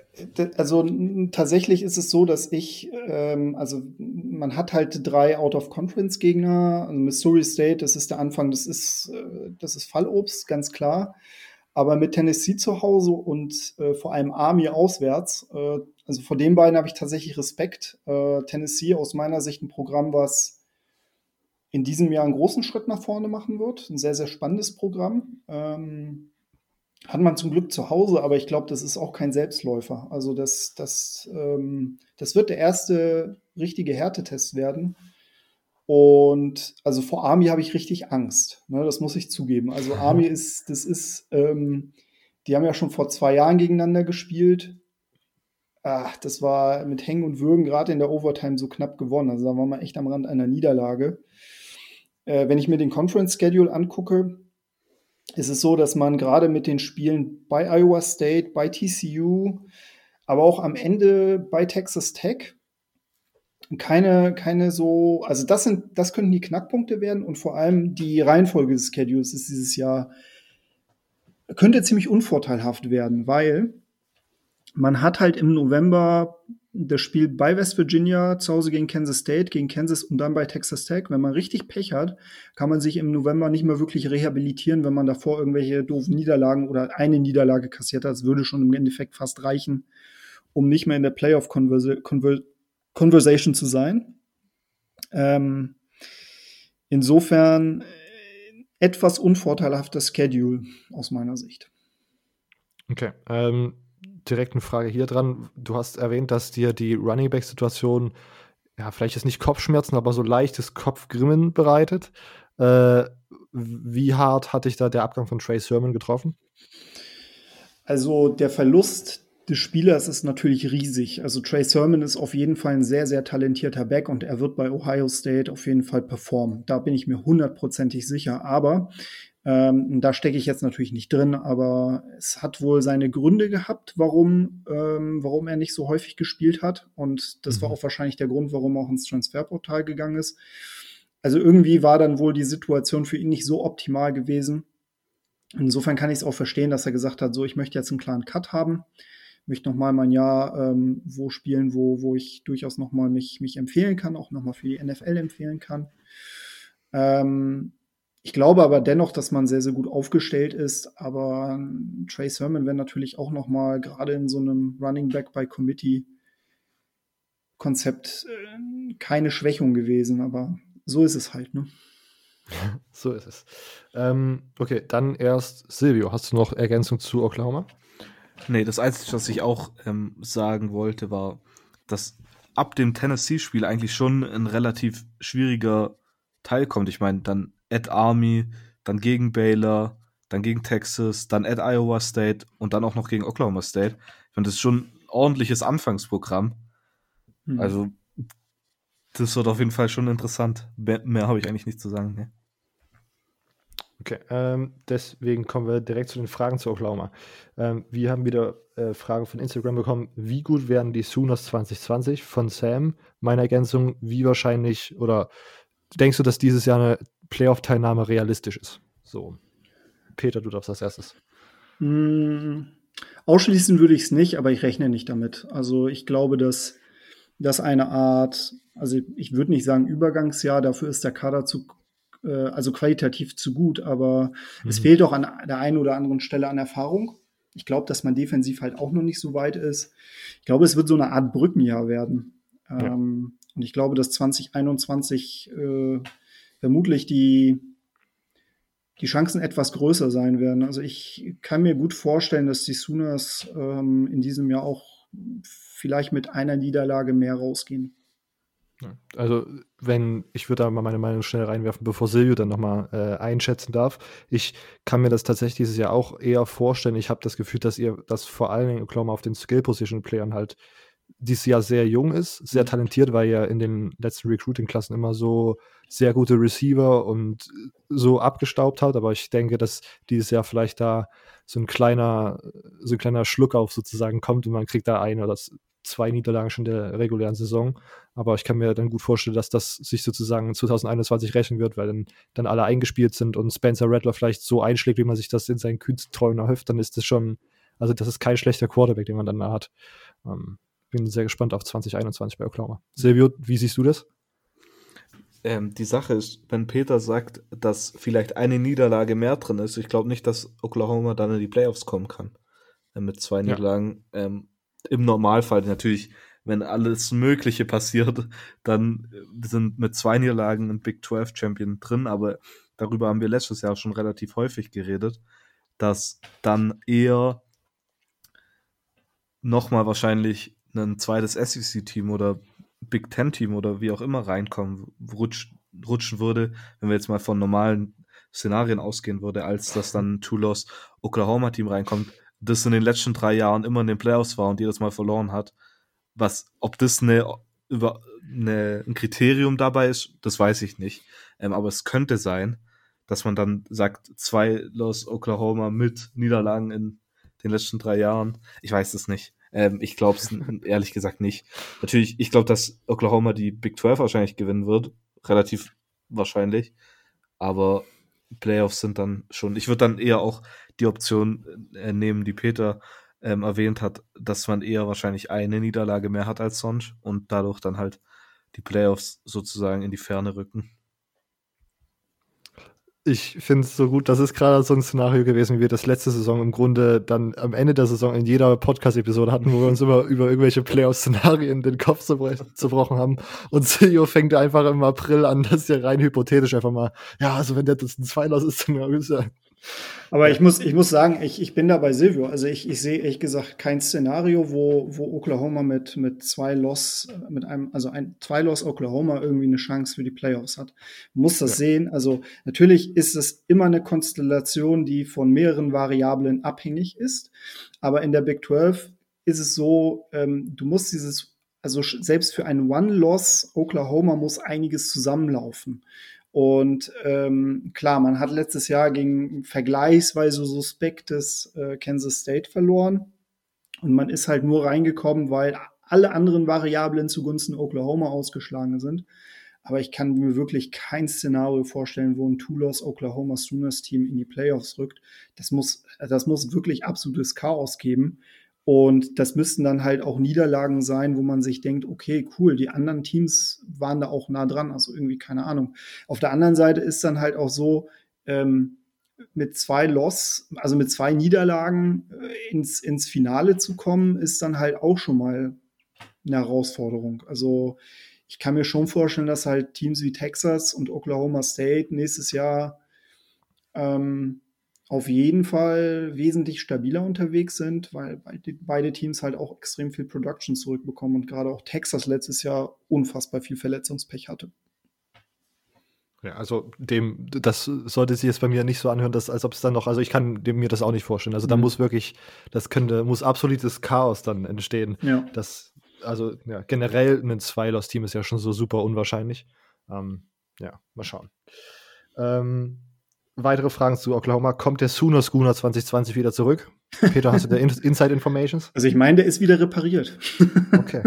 also tatsächlich ist es so, dass ich, ähm, also man hat halt drei Out-of-Conference-Gegner. Also Missouri State, das ist der Anfang, das ist, äh, das ist Fallobst, ganz klar. Aber mit Tennessee zu Hause und äh, vor allem Army auswärts, äh, also vor den beiden habe ich tatsächlich Respekt. Äh, Tennessee aus meiner Sicht ein Programm, was in diesem Jahr einen großen Schritt nach vorne machen wird. Ein sehr, sehr spannendes Programm. Ähm, hat man zum Glück zu Hause, aber ich glaube, das ist auch kein Selbstläufer. Also das, das, ähm, das wird der erste richtige Härtetest werden. Und also vor Army habe ich richtig Angst. Ne, das muss ich zugeben. Also Army ist, das ist, ähm, die haben ja schon vor zwei Jahren gegeneinander gespielt. Ach, das war mit Hängen und Würgen gerade in der Overtime so knapp gewonnen. Also da waren wir echt am Rand einer Niederlage. Äh, wenn ich mir den Conference Schedule angucke, ist es so, dass man gerade mit den Spielen bei Iowa State, bei TCU, aber auch am Ende bei Texas Tech keine, keine so, also das sind, das könnten die Knackpunkte werden und vor allem die Reihenfolge des Schedules ist dieses Jahr, könnte ziemlich unvorteilhaft werden, weil man hat halt im November das Spiel bei West Virginia, zu Hause gegen Kansas State, gegen Kansas und dann bei Texas Tech. Wenn man richtig Pech hat, kann man sich im November nicht mehr wirklich rehabilitieren, wenn man davor irgendwelche doofen Niederlagen oder eine Niederlage kassiert hat. Das würde schon im Endeffekt fast reichen, um nicht mehr in der Playoff-Conversation zu sein. Ähm, insofern äh, etwas unvorteilhafter Schedule aus meiner Sicht. Okay. Ähm direkt eine Frage hier dran. Du hast erwähnt, dass dir die Running Back-Situation, ja, vielleicht ist nicht Kopfschmerzen, aber so leichtes Kopfgrimmen bereitet. Äh, wie hart hat dich da der Abgang von Trey Sermon getroffen? Also der Verlust des Spielers ist natürlich riesig. Also Trey Sermon ist auf jeden Fall ein sehr, sehr talentierter Back und er wird bei Ohio State auf jeden Fall performen. Da bin ich mir hundertprozentig sicher. Aber ähm, da stecke ich jetzt natürlich nicht drin, aber es hat wohl seine Gründe gehabt, warum, ähm, warum er nicht so häufig gespielt hat. Und das mhm. war auch wahrscheinlich der Grund, warum er auch ins Transferportal gegangen ist. Also irgendwie war dann wohl die Situation für ihn nicht so optimal gewesen. Insofern kann ich es auch verstehen, dass er gesagt hat, so, ich möchte jetzt einen klaren Cut haben, möchte noch mal mein Jahr ähm, wo spielen, wo, wo ich durchaus noch mal mich, mich empfehlen kann, auch noch mal für die NFL empfehlen kann. Ähm, ich glaube aber dennoch, dass man sehr, sehr gut aufgestellt ist. Aber Trey Sermon wäre natürlich auch noch mal gerade in so einem Running Back by Committee Konzept äh, keine Schwächung gewesen. Aber so ist es halt, ne? so ist es. Ähm, okay, dann erst Silvio. Hast du noch Ergänzung zu Oklahoma? Nee, das Einzige, was ich auch ähm, sagen wollte, war, dass ab dem Tennessee-Spiel eigentlich schon ein relativ schwieriger Teil kommt. Ich meine, dann at Army, dann gegen Baylor, dann gegen Texas, dann at Iowa State und dann auch noch gegen Oklahoma State. Ich finde, das ist schon ein ordentliches Anfangsprogramm. Mhm. Also, das wird auf jeden Fall schon interessant. Mehr, mehr habe ich eigentlich nicht zu sagen. Ne? Okay, ähm, deswegen kommen wir direkt zu den Fragen zu Oklahoma. Ähm, wir haben wieder äh, Fragen von Instagram bekommen. Wie gut werden die Sooners 2020 von Sam? Meine Ergänzung, wie wahrscheinlich oder denkst du, dass dieses Jahr eine Playoff-Teilnahme realistisch ist? So. Peter, du darfst als erstes. Mm, ausschließen würde ich es nicht, aber ich rechne nicht damit. Also ich glaube, dass das eine Art, also ich würde nicht sagen Übergangsjahr, dafür ist der Kader zu, äh, also qualitativ zu gut, aber mhm. es fehlt auch an der einen oder anderen Stelle an Erfahrung. Ich glaube, dass man defensiv halt auch noch nicht so weit ist. Ich glaube, es wird so eine Art Brückenjahr werden. Ja. Ähm, und ich glaube, dass 2021 äh, vermutlich die, die Chancen etwas größer sein werden. Also ich kann mir gut vorstellen, dass die Sooners ähm, in diesem Jahr auch vielleicht mit einer Niederlage mehr rausgehen. Also, wenn, ich würde da mal meine Meinung schnell reinwerfen, bevor Silvio dann nochmal äh, einschätzen darf. Ich kann mir das tatsächlich dieses Jahr auch eher vorstellen. Ich habe das Gefühl, dass ihr, dass vor allen Dingen Oklahoma auf den Skill-Position-Playern halt dieses Jahr sehr jung ist, sehr mhm. talentiert, weil er in den letzten Recruiting-Klassen immer so sehr gute Receiver und so abgestaubt hat. Aber ich denke, dass dieses Jahr vielleicht da so ein kleiner, so ein kleiner Schluck auf sozusagen kommt und man kriegt da ein oder zwei Niederlagen schon der regulären Saison. Aber ich kann mir dann gut vorstellen, dass das sich sozusagen 2021 rechnen wird, weil dann, dann alle eingespielt sind und Spencer Rattler vielleicht so einschlägt, wie man sich das in seinen kühnsten Träumen erhofft, dann ist das schon, also das ist kein schlechter Quarterback, den man dann da hat. Ähm, bin sehr gespannt auf 2021 bei Oklahoma. Silvio, wie siehst du das? Ähm, die Sache ist, wenn Peter sagt, dass vielleicht eine Niederlage mehr drin ist, ich glaube nicht, dass Oklahoma dann in die Playoffs kommen kann. Äh, mit zwei ja. Niederlagen. Ähm, Im Normalfall natürlich, wenn alles Mögliche passiert, dann äh, sind mit zwei Niederlagen ein Big 12 Champion drin, aber darüber haben wir letztes Jahr schon relativ häufig geredet, dass dann eher nochmal wahrscheinlich ein zweites SEC-Team oder Big Ten-Team oder wie auch immer reinkommen, rutsch, rutschen würde, wenn wir jetzt mal von normalen Szenarien ausgehen würde, als dass dann ein Two-Loss Oklahoma-Team reinkommt, das in den letzten drei Jahren immer in den Playoffs war und jedes Mal verloren hat. Was, ob das eine, über, eine, ein Kriterium dabei ist, das weiß ich nicht. Ähm, aber es könnte sein, dass man dann sagt, zwei Loss Oklahoma mit Niederlagen in den letzten drei Jahren. Ich weiß es nicht. Ähm, ich glaube es ehrlich gesagt nicht. Natürlich, ich glaube, dass Oklahoma die Big 12 wahrscheinlich gewinnen wird. Relativ wahrscheinlich. Aber Playoffs sind dann schon. Ich würde dann eher auch die Option äh, nehmen, die Peter ähm, erwähnt hat, dass man eher wahrscheinlich eine Niederlage mehr hat als sonst und dadurch dann halt die Playoffs sozusagen in die Ferne rücken ich finde es so gut, das ist gerade so ein Szenario gewesen, wie wir das letzte Saison im Grunde dann am Ende der Saison in jeder Podcast-Episode hatten, wo wir uns immer über irgendwelche Playoff-Szenarien den Kopf zerbrochen haben. Und CEO fängt einfach im April an, das ja rein hypothetisch einfach mal, ja, also wenn der das ein Zweilaus ist, dann ist er aber ich muss, ich muss sagen, ich, ich bin da bei Silvio. Also ich, ich sehe ehrlich gesagt kein Szenario, wo, wo Oklahoma mit, mit zwei Loss, mit einem, also ein zwei Loss Oklahoma irgendwie eine Chance für die Playoffs hat. Man muss das ja. sehen. Also natürlich ist es immer eine Konstellation, die von mehreren Variablen abhängig ist. Aber in der Big 12 ist es so, ähm, du musst dieses, also selbst für einen One-Loss Oklahoma muss einiges zusammenlaufen. Und ähm, klar, man hat letztes Jahr gegen vergleichsweise suspektes äh, Kansas State verloren. Und man ist halt nur reingekommen, weil alle anderen Variablen zugunsten Oklahoma ausgeschlagen sind. Aber ich kann mir wirklich kein Szenario vorstellen, wo ein Two-Loss Oklahoma Sooners Team in die Playoffs rückt. Das muss, das muss wirklich absolutes Chaos geben. Und das müssten dann halt auch Niederlagen sein, wo man sich denkt, okay, cool, die anderen Teams waren da auch nah dran, also irgendwie keine Ahnung. Auf der anderen Seite ist dann halt auch so, ähm, mit zwei Loss, also mit zwei Niederlagen äh, ins, ins Finale zu kommen, ist dann halt auch schon mal eine Herausforderung. Also ich kann mir schon vorstellen, dass halt Teams wie Texas und Oklahoma State nächstes Jahr ähm, auf jeden Fall wesentlich stabiler unterwegs sind, weil beide Teams halt auch extrem viel Production zurückbekommen und gerade auch Texas letztes Jahr unfassbar viel Verletzungspech hatte. Ja, also dem, das sollte sich jetzt bei mir nicht so anhören, dass, als ob es dann noch, also ich kann mir das auch nicht vorstellen. Also da mhm. muss wirklich, das könnte, muss absolutes Chaos dann entstehen. Ja. Das, also ja, generell ein Zwei-Loss-Team ist ja schon so super unwahrscheinlich. Ähm, ja, mal schauen. Ähm, weitere Fragen zu Oklahoma. Kommt der Sooner Schooner 2020 wieder zurück? Peter, hast du da Inside Informations? Also ich meine, der ist wieder repariert. okay.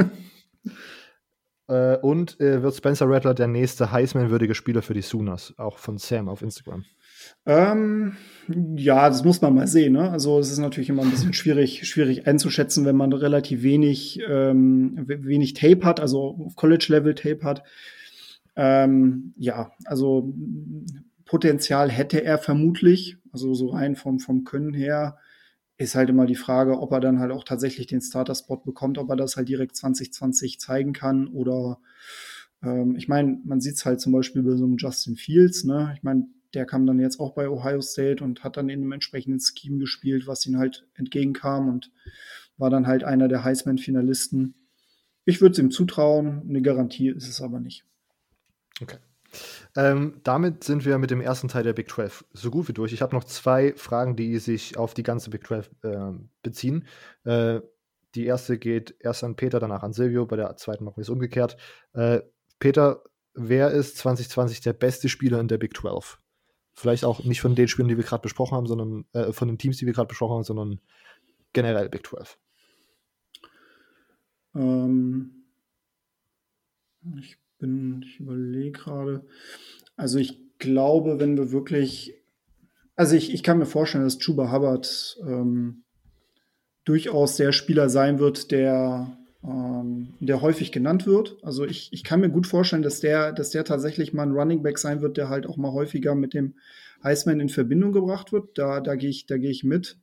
Äh, und äh, wird Spencer Rattler der nächste Heisman-würdige Spieler für die Sooners? Auch von Sam auf Instagram. Ähm, ja, das muss man mal sehen. Ne? Also es ist natürlich immer ein bisschen schwierig, schwierig einzuschätzen, wenn man relativ wenig, ähm, wenig Tape hat, also College-Level Tape hat. Ähm, ja, also Potenzial hätte er vermutlich, also so rein vom, vom Können her, ist halt immer die Frage, ob er dann halt auch tatsächlich den Starter-Spot bekommt, ob er das halt direkt 2020 zeigen kann oder ähm, ich meine, man sieht es halt zum Beispiel bei so einem Justin Fields, ne? Ich meine, der kam dann jetzt auch bei Ohio State und hat dann in einem entsprechenden Scheme gespielt, was ihm halt entgegenkam und war dann halt einer der Heisman-Finalisten. Ich würde es ihm zutrauen, eine Garantie ist es aber nicht. Okay. Ähm, damit sind wir mit dem ersten Teil der Big 12 so gut wie durch. Ich habe noch zwei Fragen, die sich auf die ganze Big 12 äh, beziehen. Äh, die erste geht erst an Peter, danach an Silvio. Bei der zweiten machen wir es umgekehrt. Äh, Peter, wer ist 2020 der beste Spieler in der Big 12? Vielleicht auch nicht von den Spielern, die wir gerade besprochen haben, sondern äh, von den Teams, die wir gerade besprochen haben, sondern generell Big 12. Ähm, ich bin, ich überlege gerade. Also ich glaube, wenn wir wirklich, also ich, ich kann mir vorstellen, dass Chuba Hubbard ähm, durchaus der Spieler sein wird, der, ähm, der häufig genannt wird. Also ich, ich kann mir gut vorstellen, dass der, dass der tatsächlich mal ein Running Back sein wird, der halt auch mal häufiger mit dem Heisman in Verbindung gebracht wird. Da, da gehe ich, da ich mit.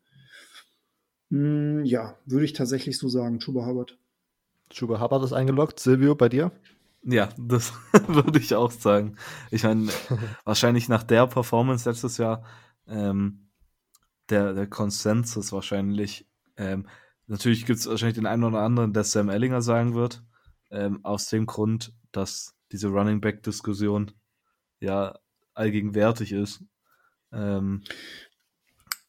Hm, ja, würde ich tatsächlich so sagen, Chuba Hubbard. Chuba Hubbard ist eingeloggt. Silvio, bei dir? Ja, das würde ich auch sagen. Ich meine, wahrscheinlich nach der Performance letztes Jahr, ähm, der, der Konsensus wahrscheinlich, ähm, natürlich gibt es wahrscheinlich den einen oder anderen, der Sam Ellinger sagen wird, ähm, aus dem Grund, dass diese Running Back-Diskussion ja allgegenwärtig ist. Ähm,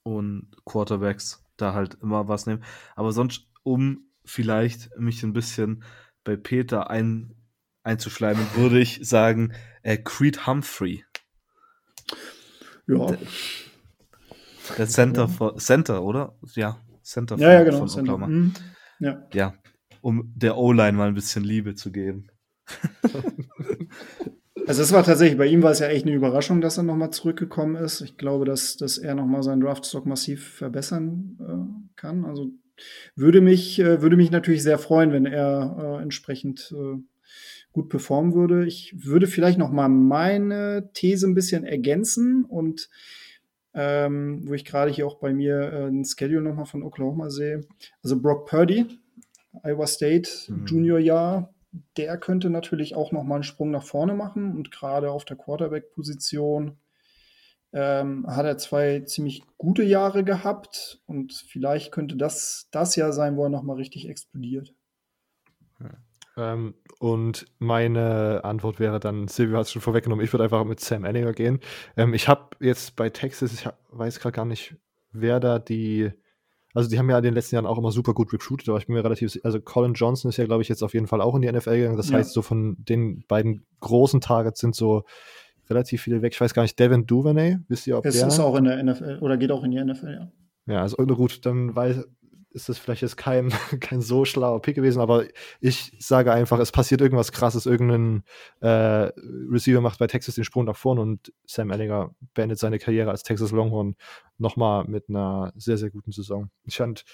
und Quarterbacks da halt immer was nehmen. Aber sonst, um vielleicht mich ein bisschen bei Peter ein, einzuschleimen, würde ich sagen, äh, Creed Humphrey. Ja. Der, der Center. For, Center, oder? Ja, Center ja, ja, genau, Center. Mhm. Ja. ja, um der O-Line mal ein bisschen Liebe zu geben. Also es war tatsächlich, bei ihm war es ja echt eine Überraschung, dass er nochmal zurückgekommen ist. Ich glaube, dass, dass er nochmal seinen Draftstock massiv verbessern äh, kann. Also würde mich, äh, würde mich natürlich sehr freuen, wenn er äh, entsprechend äh, gut performen würde. Ich würde vielleicht noch mal meine These ein bisschen ergänzen und ähm, wo ich gerade hier auch bei mir äh, ein Schedule noch mal von Oklahoma sehe. Also Brock Purdy, Iowa State mhm. Junior Jahr, der könnte natürlich auch noch mal einen Sprung nach vorne machen und gerade auf der Quarterback-Position ähm, hat er zwei ziemlich gute Jahre gehabt und vielleicht könnte das das Jahr sein, wo er noch mal richtig explodiert. Ähm, und meine Antwort wäre dann, Silvio hat es schon vorweggenommen, ich würde einfach mit Sam Ellinger gehen. Ähm, ich habe jetzt bei Texas, ich hab, weiß gerade gar nicht, wer da die, also die haben ja in den letzten Jahren auch immer super gut recruited, aber ich bin mir relativ, also Colin Johnson ist ja, glaube ich, jetzt auf jeden Fall auch in die NFL gegangen. Das ja. heißt, so von den beiden großen Targets sind so relativ viele weg. Ich weiß gar nicht, Devin Duvernay, wisst ihr, ob es der... ist auch in der NFL oder geht auch in die NFL, ja. Ja, also gut, dann weiß, ist das vielleicht jetzt kein, kein so schlauer Pick gewesen, aber ich sage einfach, es passiert irgendwas krasses, irgendein äh, Receiver macht bei Texas den Sprung nach vorne und Sam Ellinger beendet seine Karriere als Texas Longhorn nochmal mit einer sehr, sehr guten Saison. Ich fand,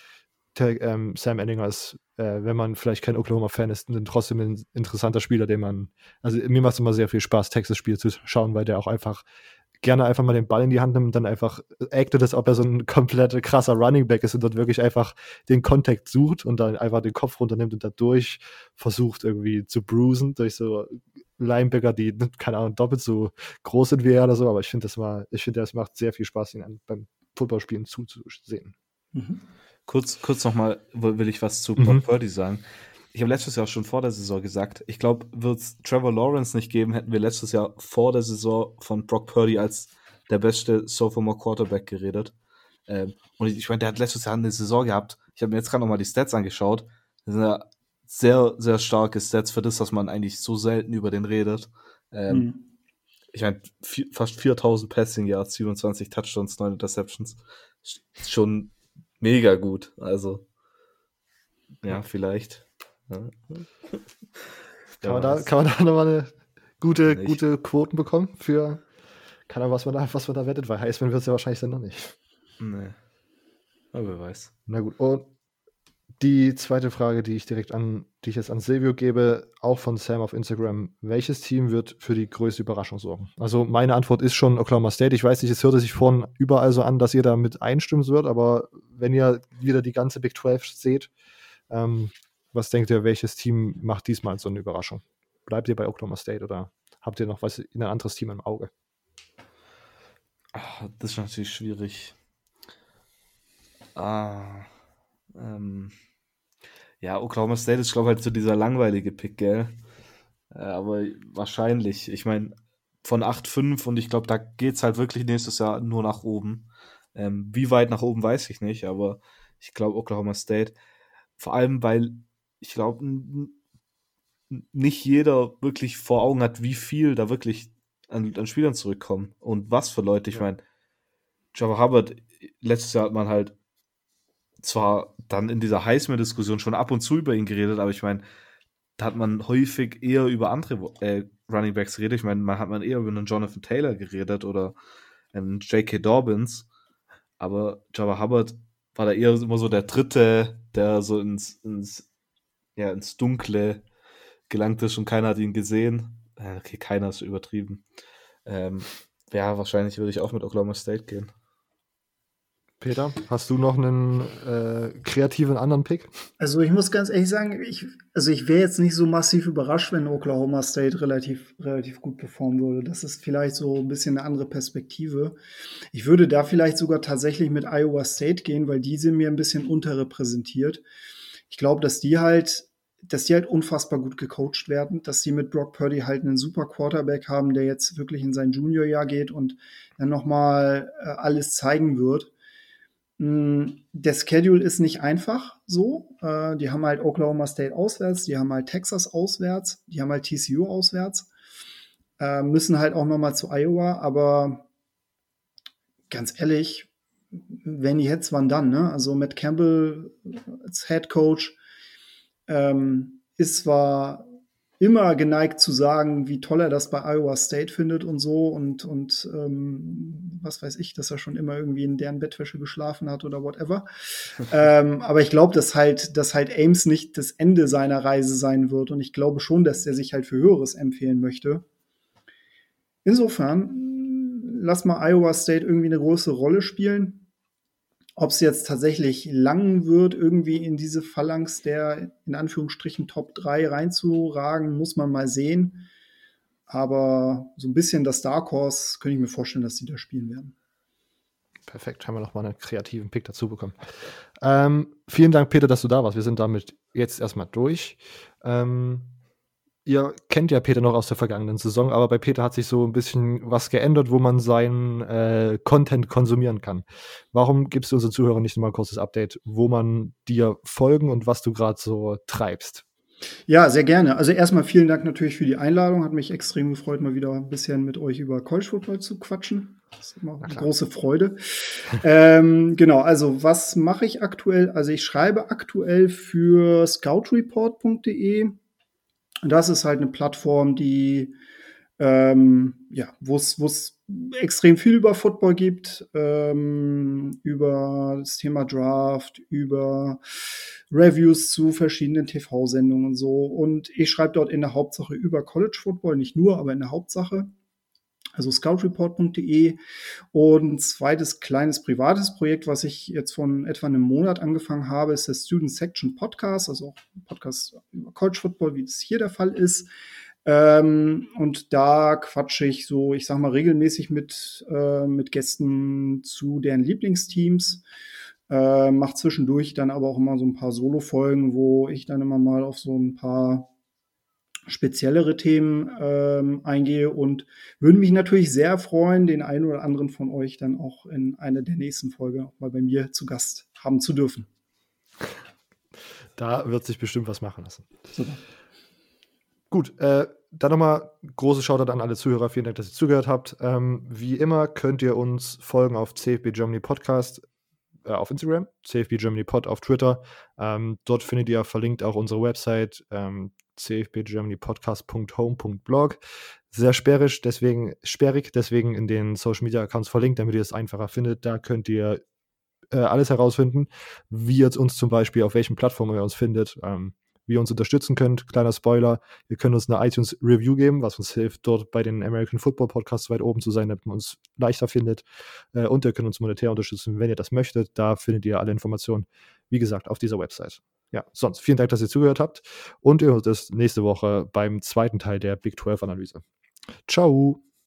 ähm, Sam Ellinger ist, äh, wenn man vielleicht kein Oklahoma-Fan ist, dann trotzdem ein interessanter Spieler, den man, also mir macht es immer sehr viel Spaß, Texas-Spiele zu schauen, weil der auch einfach gerne einfach mal den Ball in die Hand nimmt und dann einfach actet, als ob er so ein komplett krasser Running Back ist und dort wirklich einfach den Kontakt sucht und dann einfach den Kopf runternimmt und dadurch versucht irgendwie zu bruisen durch so Linebacker, die, keine Ahnung, doppelt so groß sind wie er oder so, aber ich finde das mal, ich finde, das macht sehr viel Spaß, ihn beim Footballspielen zuzusehen. Mhm. Kurz, kurz nochmal will ich was zu Brock mhm. Purdy sagen ich habe letztes Jahr schon vor der Saison gesagt, ich glaube, wird es Trevor Lawrence nicht geben, hätten wir letztes Jahr vor der Saison von Brock Purdy als der beste Sophomore Quarterback geredet. Ähm, und ich, ich meine, der hat letztes Jahr eine Saison gehabt. Ich habe mir jetzt gerade nochmal die Stats angeschaut. Das sind ja sehr, sehr starke Stats für das, dass man eigentlich so selten über den redet. Ähm, mhm. Ich meine, fast 4000 Passing Yards, 27 Touchdowns, 9 Interceptions. Schon mega gut. Also, ja, vielleicht kann, man da, kann man da nochmal eine gute, gute Quoten bekommen für, keine Ahnung, was man da, was man da wettet, weil Heisman wird es ja wahrscheinlich dann noch nicht. Nee. Aber wer weiß. Na gut, und die zweite Frage, die ich direkt an, die ich jetzt an Silvio gebe, auch von Sam auf Instagram. Welches Team wird für die größte Überraschung sorgen? Also meine Antwort ist schon Oklahoma State. Ich weiß nicht, es hörte sich vorhin überall so an, dass ihr da mit einstimmen wird, aber wenn ihr wieder die ganze Big 12 seht, ähm, was denkt ihr, welches Team macht diesmal so eine Überraschung? Bleibt ihr bei Oklahoma State oder habt ihr noch was in ein anderes Team im Auge? Ach, das ist natürlich schwierig. Ah, ähm, ja, Oklahoma State ist, glaube ich, halt so dieser langweilige Pick, gell? Äh, aber wahrscheinlich. Ich meine, von 8,5 und ich glaube, da geht es halt wirklich nächstes Jahr nur nach oben. Ähm, wie weit nach oben weiß ich nicht, aber ich glaube Oklahoma State. Vor allem, weil ich glaube, nicht jeder wirklich vor Augen hat, wie viel da wirklich an, an Spielern zurückkommen und was für Leute. Ich ja. meine, Java Hubbard, letztes Jahr hat man halt zwar dann in dieser Heisman-Diskussion schon ab und zu über ihn geredet, aber ich meine, da hat man häufig eher über andere äh, Running Backs geredet. Ich meine, man hat man eher über einen Jonathan Taylor geredet oder einen J.K. Dobbins. Aber Java Hubbard war da eher immer so der Dritte, der so ins, ins, ja, ins Dunkle gelangt ist und keiner hat ihn gesehen. Äh, okay, keiner ist übertrieben. Ähm, ja, wahrscheinlich würde ich auch mit Oklahoma State gehen. Peter, hast du noch einen äh, kreativen anderen Pick? Also ich muss ganz ehrlich sagen, ich, also ich wäre jetzt nicht so massiv überrascht, wenn Oklahoma State relativ, relativ gut performen würde. Das ist vielleicht so ein bisschen eine andere Perspektive. Ich würde da vielleicht sogar tatsächlich mit Iowa State gehen, weil die sind mir ein bisschen unterrepräsentiert. Ich glaube, dass die halt dass die halt unfassbar gut gecoacht werden, dass die mit Brock Purdy halt einen super Quarterback haben, der jetzt wirklich in sein Juniorjahr geht und dann nochmal äh, alles zeigen wird. Mm, der Schedule ist nicht einfach so. Äh, die haben halt Oklahoma State auswärts, die haben halt Texas auswärts, die haben halt TCU auswärts, äh, müssen halt auch nochmal zu Iowa, aber ganz ehrlich, wenn die jetzt, wann dann? Ne? Also Matt Campbell als Head Coach ähm, ist zwar immer geneigt zu sagen, wie toll er das bei Iowa State findet und so und, und ähm, was weiß ich, dass er schon immer irgendwie in deren Bettwäsche geschlafen hat oder whatever. ähm, aber ich glaube, dass halt, dass halt Ames nicht das Ende seiner Reise sein wird und ich glaube schon, dass er sich halt für Höheres empfehlen möchte. Insofern, lass mal Iowa State irgendwie eine große Rolle spielen. Ob es jetzt tatsächlich lang wird, irgendwie in diese Phalanx der in Anführungsstrichen Top 3 reinzuragen, muss man mal sehen. Aber so ein bisschen das Dark Horse könnte ich mir vorstellen, dass die da spielen werden. Perfekt, haben wir nochmal einen kreativen Pick dazu bekommen. Ähm, vielen Dank, Peter, dass du da warst. Wir sind damit jetzt erstmal durch. Ähm, Ihr kennt ja Peter noch aus der vergangenen Saison, aber bei Peter hat sich so ein bisschen was geändert, wo man seinen äh, Content konsumieren kann. Warum gibst du unseren Zuhörern nicht mal ein kurzes Update, wo man dir folgen und was du gerade so treibst? Ja, sehr gerne. Also erstmal vielen Dank natürlich für die Einladung. Hat mich extrem gefreut, mal wieder ein bisschen mit euch über College Football zu quatschen. Das ist immer eine große Freude. ähm, genau, also was mache ich aktuell? Also ich schreibe aktuell für scoutreport.de das ist halt eine Plattform, die ähm, ja, wo es extrem viel über Football gibt, ähm, über das Thema Draft, über Reviews zu verschiedenen TV-Sendungen und so. Und ich schreibe dort in der Hauptsache über College Football, nicht nur, aber in der Hauptsache also scoutreport.de. Und zweites kleines privates Projekt, was ich jetzt von etwa einem Monat angefangen habe, ist der Student Section Podcast, also auch ein Podcast über College Football, wie es hier der Fall ist. Ähm, und da quatsche ich so, ich sag mal, regelmäßig mit, äh, mit Gästen zu deren Lieblingsteams. Äh, mache zwischendurch dann aber auch immer so ein paar Solo-Folgen, wo ich dann immer mal auf so ein paar speziellere Themen ähm, eingehe und würde mich natürlich sehr freuen, den einen oder anderen von euch dann auch in einer der nächsten Folgen auch mal bei mir zu Gast haben zu dürfen. Da wird sich bestimmt was machen lassen. Super. Gut, äh, dann nochmal große Shoutout an alle Zuhörer. Vielen Dank, dass ihr zugehört habt. Ähm, wie immer könnt ihr uns folgen auf CFB Germany Podcast äh, auf Instagram, CFB Germany Pod auf Twitter. Ähm, dort findet ihr verlinkt auch unsere Website ähm, cfbgermanypodcast.home.blog. Sehr sperrig, deswegen sperrig, deswegen in den Social Media Accounts verlinkt, damit ihr es einfacher findet. Da könnt ihr äh, alles herausfinden, wie ihr uns zum Beispiel, auf welchen Plattformen ihr uns findet. Ähm, wie ihr uns unterstützen könnt. Kleiner Spoiler, ihr könnt uns eine iTunes Review geben, was uns hilft, dort bei den American Football Podcasts weit oben zu sein, damit man uns leichter findet. Äh, und ihr könnt uns monetär unterstützen, wenn ihr das möchtet. Da findet ihr alle Informationen, wie gesagt, auf dieser Website. Ja, sonst vielen Dank, dass ihr zugehört habt und ihr hört es nächste Woche beim zweiten Teil der Big 12 Analyse. Ciao!